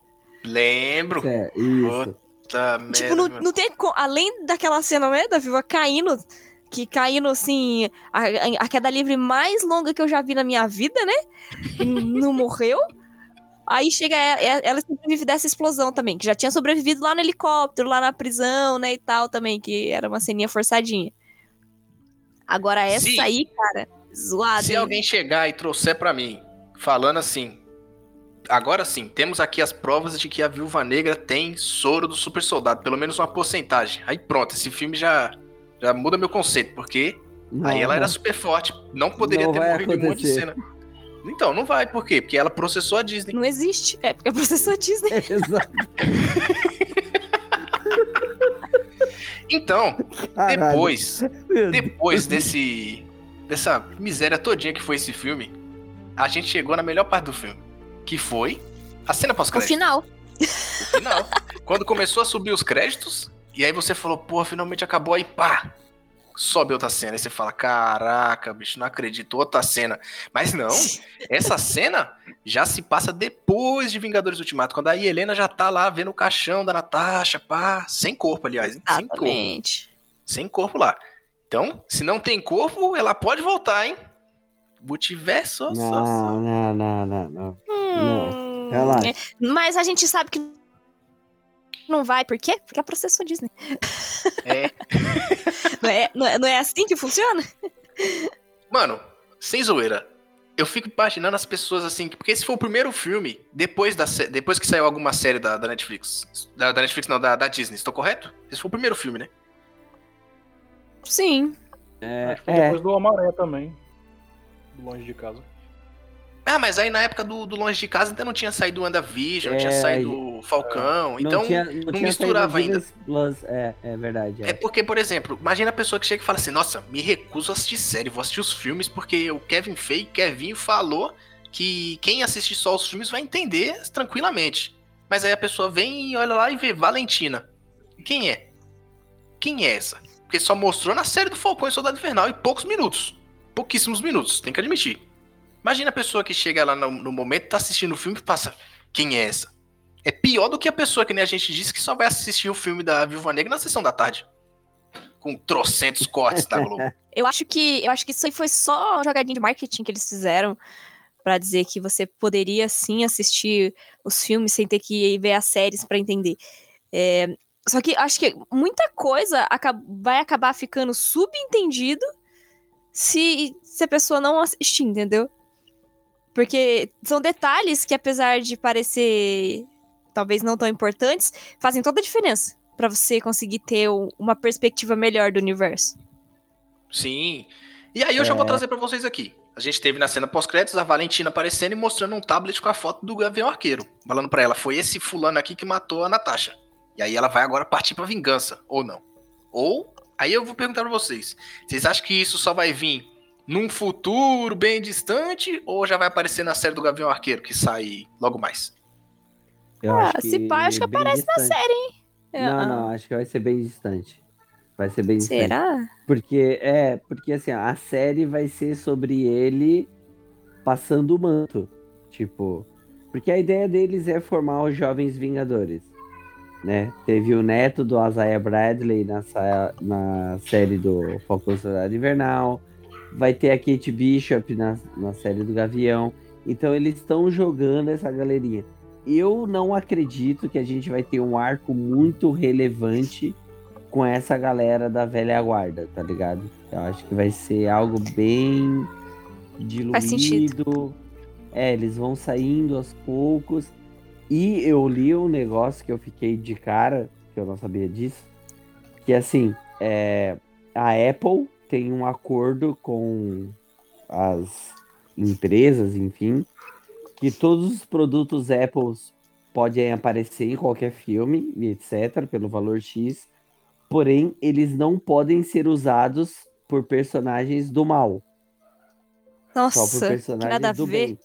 Lembro. É, isso. Puta merda. Tipo, não, mano. não tem co- Além daquela cena, né, da Viva caindo, que caindo assim, a, a- queda livre mais longa que eu já vi na minha vida, né? Não morreu. Aí chega ela, ela sobrevive dessa explosão também, que já tinha sobrevivido lá no helicóptero, lá na prisão, né, e tal também, que era uma ceninha forçadinha. Agora essa Se- aí, cara, zoada. Se hein? alguém chegar e trouxer pra mim, falando assim. Agora sim, temos aqui as provas de que a Viúva Negra tem soro do super soldado, pelo menos uma porcentagem. Aí pronto, esse filme já, já muda meu conceito, porque Não, aí ela era super forte, não poderia Não ter morrido em um monte de acontecer. cena. Então, não vai, por quê? Porque ela processou a Disney. Não existe. É, porque é processou a Disney. [laughs] Exato. Então, Caralho. depois, depois desse dessa miséria todinha que foi esse filme, a gente chegou na melhor parte do filme, que foi a cena O pós-crédito. final. O final. Quando começou a subir os créditos, e aí você falou, pô, finalmente acabou, aí pá, sobe outra cena. Aí você fala, caraca, bicho, não acredito, outra cena. Mas não, essa cena já se passa depois de Vingadores Ultimato, quando a Helena já tá lá vendo o caixão da Natasha, pá, sem corpo, aliás, hein? sem corpo. Exatamente. Sem corpo lá. Então, se não tem corpo, ela pode voltar, hein? Multiverso. só- só- Não, não, não, não, não. Hum, relaxa. é, Mas a gente sabe que não vai, por quê? Porque é processo Disney. É. [laughs] Não é, não, é, não é assim que funciona? Mano, sem zoeira. Eu fico imaginando as pessoas assim, porque esse foi o primeiro filme depois, da, depois que saiu alguma série da, da Netflix. Da, da Netflix, não, da, da Disney, estou correto? Esse foi o primeiro filme, né? Sim. É, Acho que foi é, depois do Amaré também. Do Longe de Casa. Ah, mas aí na época do, do Longe de Casa ainda não tinha saído o WandaVision, não tinha É, saído o Falcão. não então, tinha, não tinha misturava ainda. Plus. É, é verdade. É É. porque, por exemplo, imagina a pessoa que chega e fala assim: Nossa, me recuso a assistir série, vou assistir os filmes porque o Kevin Feige, Kevin falou que quem assistir só os filmes vai entender tranquilamente. Mas aí a pessoa vem e olha lá e vê Valentina. Quem é? Quem é essa? Porque só mostrou na série do Falcão e Soldado Invernal em poucos minutos. Pouquíssimos minutos, tem que admitir. Imagina a pessoa que chega lá no, no momento, tá assistindo o filme e passa: Quem é essa? É pior do que a pessoa que nem a gente disse que só vai assistir o filme da Viúva Negra na sessão da tarde. Com trocentos cortes da Globo. [laughs] Eu acho que eu acho que isso aí foi só jogadinha de marketing que eles fizeram pra dizer que você poderia sim assistir os filmes sem ter que ver as séries pra entender. É, só que acho que muita coisa vai acabar ficando subentendido se, se a pessoa não assistir, entendeu? Porque são detalhes que, apesar de parecer talvez não tão importantes, fazem toda a diferença para você conseguir ter uma perspectiva melhor do universo. Sim. E aí eu é... já vou é. trazer para vocês aqui. A gente teve na cena pós-créditos a Valentina aparecendo e mostrando um tablet com a foto do Gavião Arqueiro. Falando para ela, foi esse fulano aqui que matou a Natasha. E aí ela vai agora partir pra vingança, ou não. Ou, aí eu vou perguntar pra vocês. Vocês acham que isso só vai vir num futuro bem distante ou já vai aparecer na série do Gavião Arqueiro, que sai logo mais? Eu ah, se pá, acho que aparece distante. na série, hein? Não, ah. não, acho que vai ser bem distante. Vai ser bem distante. Será? Porque, é, porque assim, a série vai ser sobre ele passando o manto. Tipo, porque a ideia deles é formar os Jovens Vingadores. Né? Teve o neto do Isaiah Bradley na, na série do Falcão Soldado Invernal vai ter a Kate Bishop na, na série do Gavião. Então eles estão jogando essa galerinha. Eu não acredito que a gente vai ter um arco muito relevante com essa galera da velha guarda, tá ligado? Eu acho que vai ser algo bem diluído. É, eles vão saindo aos poucos. E eu li um negócio que eu fiquei de cara, que eu não sabia disso, que assim, é, a Apple tem um acordo com as empresas, enfim, que todos os produtos Apple podem aparecer em qualquer filme, etc., pelo valor X, porém, eles não podem ser usados por personagens do mal. Nossa, só por personagens nada do ver. bem.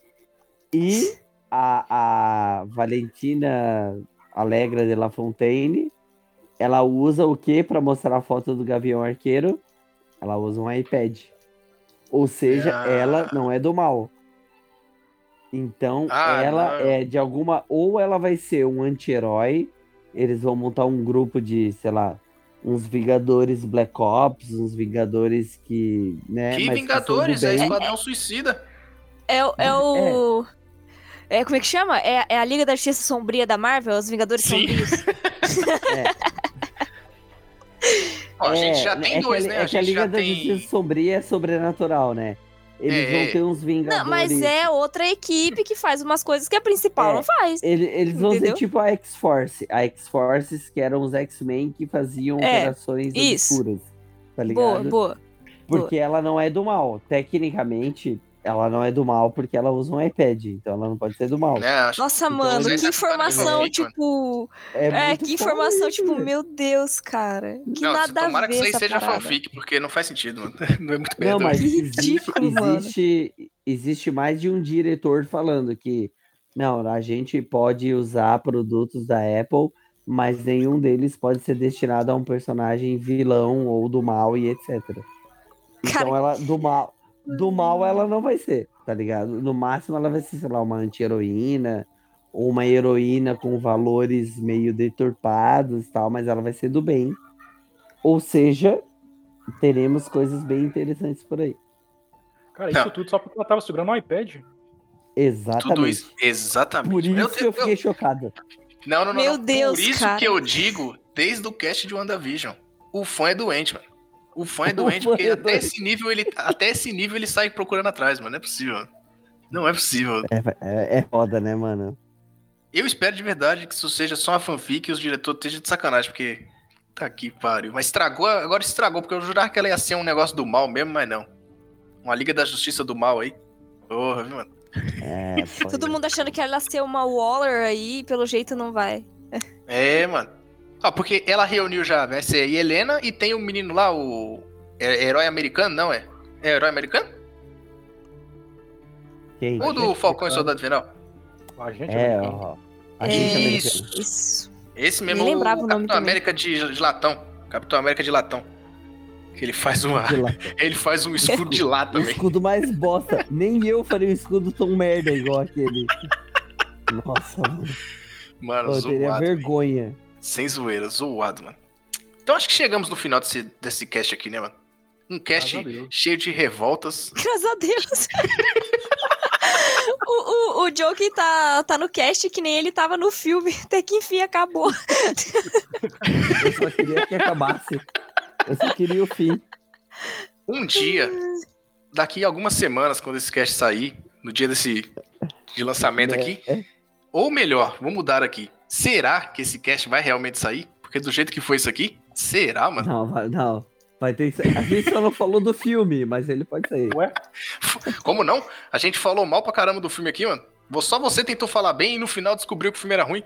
E a, a Valentina Alegra de La Fontaine, ela usa o que para mostrar a foto do Gavião Arqueiro? Ela usa um iPad. Ou seja, ah. ela não é do mal. Então, ah, ela não. é de alguma. Ou ela vai ser um anti-herói. Eles vão montar um grupo de, sei lá, uns Vingadores Black Ops, uns Vingadores que. Né, que Vingadores? É Esquadrão Suicida. É, é o. É. é, como é que chama? É, é a Liga da Justiça Sombria da Marvel, os Vingadores Sim. Sombrios. é. [laughs] Ó, a gente já é, tem é dois, que, né? É a que a Liga da tem... Justiça Sombria é sobrenatural, né? Eles é. vão ter uns Vingadores. Não, mas é outra equipe que faz umas coisas que a principal é. não faz. Eles, eles vão ser tipo a X-Force. A X-Forces, que eram os X-Men que faziam é. operações obscuras. Tá ligado? Boa, boa. Porque boa. ela não é do mal. Tecnicamente, ela não é do mal porque ela usa um iPad, então ela não pode ser do mal. É, Nossa, então, mano, que informação, tipo. É, é que informação, isso, tipo, né? meu Deus, cara. Que não, nada tomara a ver que isso aí seja parada. fanfic, porque não faz sentido, mano. [laughs] Não é muito Não, mas existe, existe, existe mais de um diretor falando que não, a gente pode usar produtos da Apple, mas nenhum deles pode ser destinado a um personagem vilão ou do mal e etc. Então cara... ela do mal do mal ela não vai ser, tá ligado? No máximo ela vai ser, sei lá, uma anti-heroína ou uma heroína com valores meio deturpados e tal, mas ela vai ser do bem. Ou seja, teremos coisas bem interessantes por aí. Cara, isso não. tudo só porque ela tava segurando um iPad? Exatamente. Tudo isso, exatamente. Por isso eu, eu fiquei eu... chocado. Não, não, não. Meu não. Deus, Por isso cara. que eu digo, desde o cast de WandaVision, o fã é doente, mano. O fã é doente porque é até doente. esse nível ele até esse nível ele sai procurando atrás, mano. Não é possível. Não é possível. É, é, é foda, né, mano? Eu espero de verdade que isso seja só uma fanfic e os diretores estejam de sacanagem, porque. Tá aqui, pariu. Mas estragou, agora estragou, porque eu jurava que ela ia ser um negócio do mal mesmo, mas não. Uma Liga da Justiça do Mal aí. Porra, viu, mano? É, [laughs] Todo mundo achando que ela ia ser uma Waller aí, pelo jeito não vai. É, mano. Ah, porque ela reuniu já, vai ser Helena e tem o um menino lá, o. É, herói americano, não é? É herói americano? Quem? Ou do Falcão e Soldado Final? A gente é, ó. A gente isso. Isso. Esse mesmo, o Capitão também. América de, de, latão. Capitão América de latão. Que ele faz uma. [laughs] ele faz um escudo de lata, [laughs] velho. escudo mais bosta. Nem eu faria um escudo tão merda igual aquele. [laughs] Nossa, mano. Mano, eu teria vergonha. Sem zoeira, zoado, mano. Então acho que chegamos no final desse, desse cast aqui, né, mano? Um cast cheio de revoltas. [laughs] Graças a Deus. [laughs] o, o, o Joker tá, tá no cast que nem ele tava no filme. [laughs] Até que enfim acabou. Eu só queria que acabasse. Eu só queria o fim. Um dia, daqui a algumas semanas, quando esse cast sair, no dia desse de lançamento É, aqui. é. Ou melhor, vamos mudar aqui. Será que esse cast vai realmente sair? Porque do jeito que foi isso aqui, será, mano? Não, vai, não. Vai ter que sair. A gente só não falou do filme, mas ele pode sair. Ué? Como não? A gente falou mal pra caramba do filme aqui, mano. Só você tentou falar bem e no final descobriu que o filme era ruim.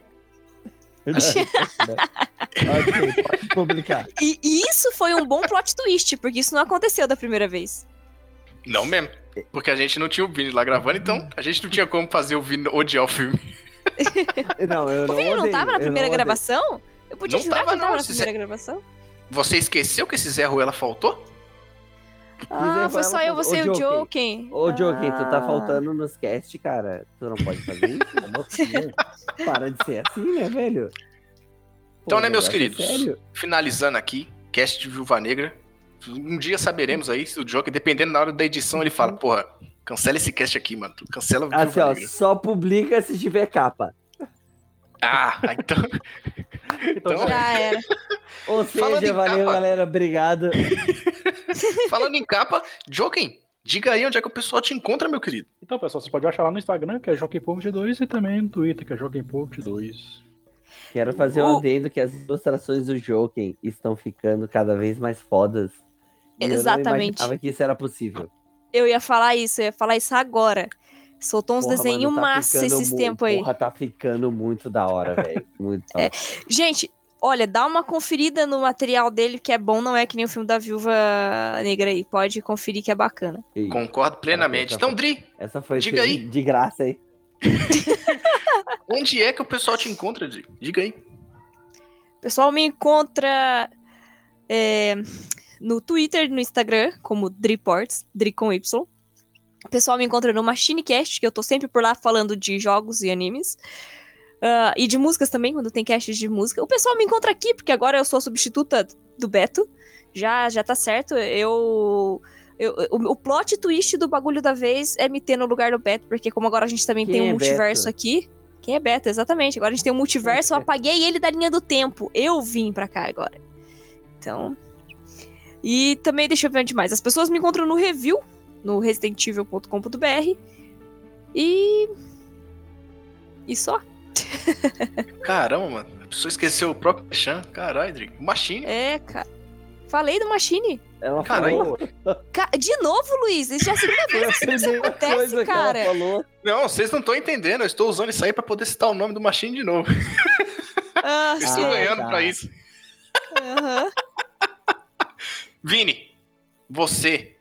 [laughs] ok, pode publicar. E e isso foi um bom plot twist, porque isso não aconteceu da primeira vez. Não mesmo. Porque a gente não tinha o Vini lá gravando, então a gente não tinha como fazer o Vini odiar o filme. [laughs] Não, eu O não Vini não tava na eu primeira odeio. gravação? Eu podia Não jurar tava, que não, tava na primeira Zé- gravação. Você esqueceu que esse Zé Ruela faltou? Ah, foi só eu, você e o Joking. Joking. Ô, Joaquim, tu tá Ah. faltando nos cast, cara. Tu não pode fazer isso? [laughs] Para de ser assim, né, velho? Então, Pô, né, meus é queridos? Sério? Finalizando aqui, cast de Viúva Negra. Um dia saberemos aí se o Joker, dependendo na hora da edição, ele fala, porra, cancela esse cast aqui, mano. Cancela o Assim, ó, só publica se tiver capa. Ah, [laughs] então. Então, Então- Já era. Ou [laughs] seja, valeu, capa. galera. Obrigado. [laughs] Falando em capa, Joker, diga aí onde é que o pessoal te encontra, meu querido. Então, pessoal, você pode achar lá no Instagram, que é JoaquimPovo22, e também no Twitter, que é JoaquimPovo22. Quero fazer um O- adendo que as ilustrações do Joker estão ficando cada vez mais fodas. Exatamente. Eu não imaginava que isso era possível. Eu ia falar isso, eu ia falar isso agora. Soltou uns desenhos tá massa esses tempos aí. Porra, tá ficando muito da hora, velho. [laughs] Muito da hora. Gente, olha, dá uma conferida no material dele que é bom, não é que nem o filme da Viúva Negra aí. Pode conferir que é bacana. E Concordo plenamente. Então, Dri, Essa foi diga aí. de graça aí. [laughs] onde é que o pessoal te encontra, Dri? Diga aí. O pessoal me encontra é, no Twitter, no Instagram, como Driports, Dri com Y. O pessoal me encontra no MachineCast, que eu tô sempre por lá falando de jogos e animes. Ah, e de músicas também, quando tem cast de música. O pessoal me encontra aqui, porque agora eu sou a substituta do Beto. Já, já tá certo. Eu. eu- o, o plot twist do bagulho da vez é me ter no lugar do Beto, porque como agora a gente também Quem tem um é multiverso Beto? aqui. Quem é Beto, exatamente. Agora a gente tem um multiverso, eu apaguei ele da linha do tempo. Eu vim pra cá agora. Então. E também, deixa eu ver onde mais. As pessoas me encontram no review, no residentivil.com.br. E. E só. [laughs] Caramba, mano. A pessoa esqueceu o próprio Chan. Caralho, Dri. Machine. É, cara. Falei do Machine. Ela Caralho. falou. De novo, Luiz? Isso já é a segunda vez que isso primeira acontece, coisa que ela cara. falou. Não, vocês não estão entendendo. Eu estou usando isso aí pra poder citar o nome do Machine de novo. Ah, [laughs] Eu estou Ah, ganhando tá. pra isso. aham. Vini, você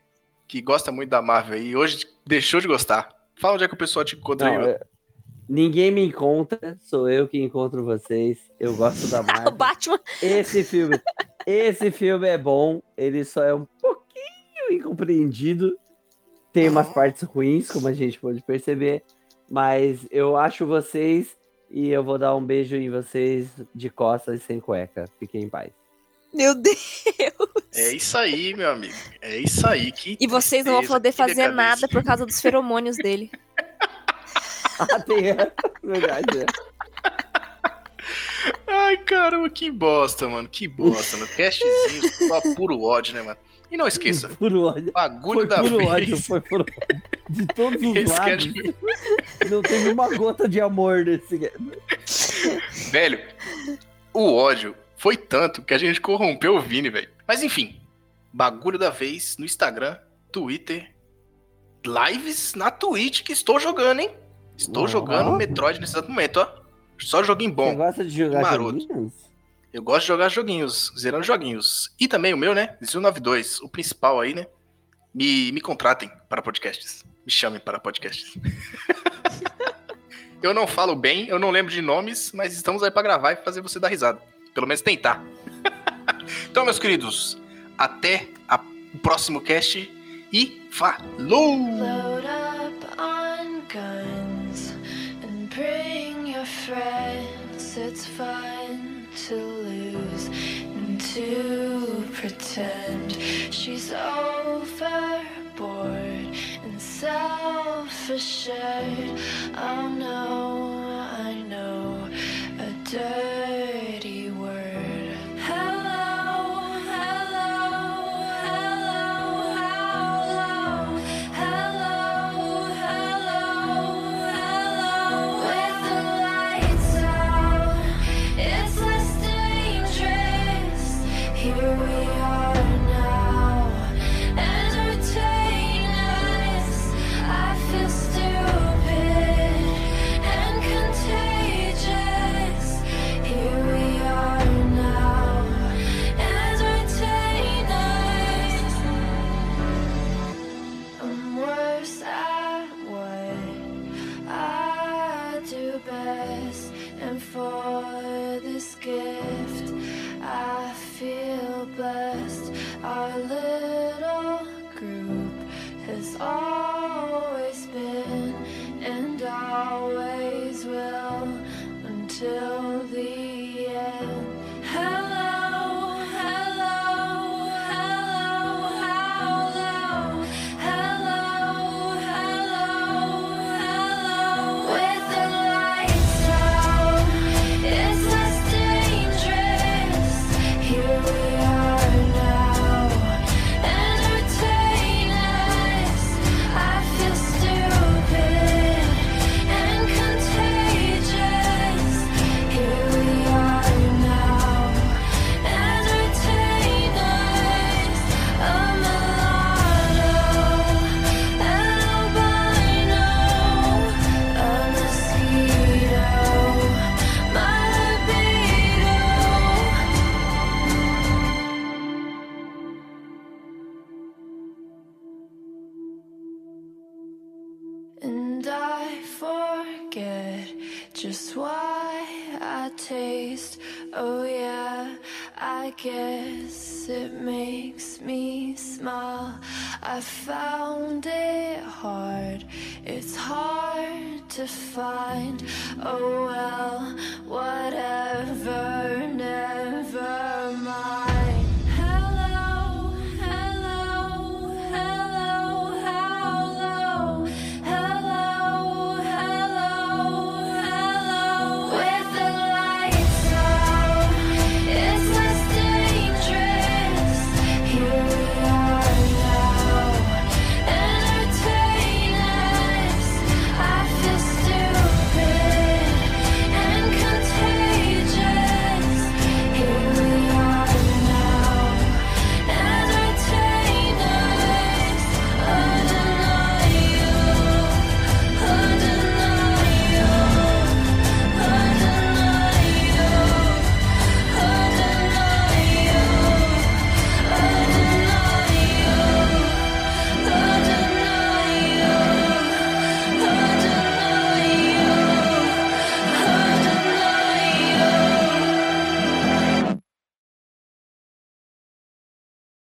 que gosta muito da Marvel e hoje deixou de gostar. Fala onde é que o pessoal te encontra aí, Não, mano. eu- Ninguém me encontra, sou eu que encontro vocês. Eu gosto da [laughs] O Marvel. Batman. Esse filme, esse filme é bom, ele só é um pouquinho incompreendido. Tem umas partes ruins, como a gente pode perceber, mas eu acho vocês e eu vou dar um beijo em vocês de costas e sem cueca. Fiquem em paz. Meu Deus. É isso aí, meu amigo. É isso aí. Que E vocês não vão poder fazer nada por causa dos feromônios dele. [laughs] Ah, tem essa, verdade. né? Ai, caramba, que bosta, mano. Que bosta, mano. Castzinho, só puro ódio, né, mano? E não esqueça, [laughs] Puro ódio. bagulho Foi da puro vez. ódio, foi puro ódio. De todos os Esse lados, cast- não teve uma gota de amor nesse. Velho, o ódio foi tanto que a gente corrompeu o Vini, velho. Mas enfim, bagulho da vez no Instagram, Twitter, lives na Twitch que estou jogando, hein? Estou jogando Metroid nesse exato momento, ó. Só joguinho Você bom. gosta de jogar Maroto. joguinhos? Eu gosto de jogar joguinhos, zerando joguinhos. E também o meu, né? Zil 92, o principal aí, né? Me, me contratem para podcasts. Me chamem para podcasts. [laughs] eu não falo bem, eu não lembro de nomes, mas estamos aí para gravar e fazer você dar risada. Pelo menos tentar. [laughs] então, meus queridos, até o próximo cast e falou! Load up on guns and bring your friends. It's fun to lose and to pretend she's overboard and self-assured. Oh no, I know a dirty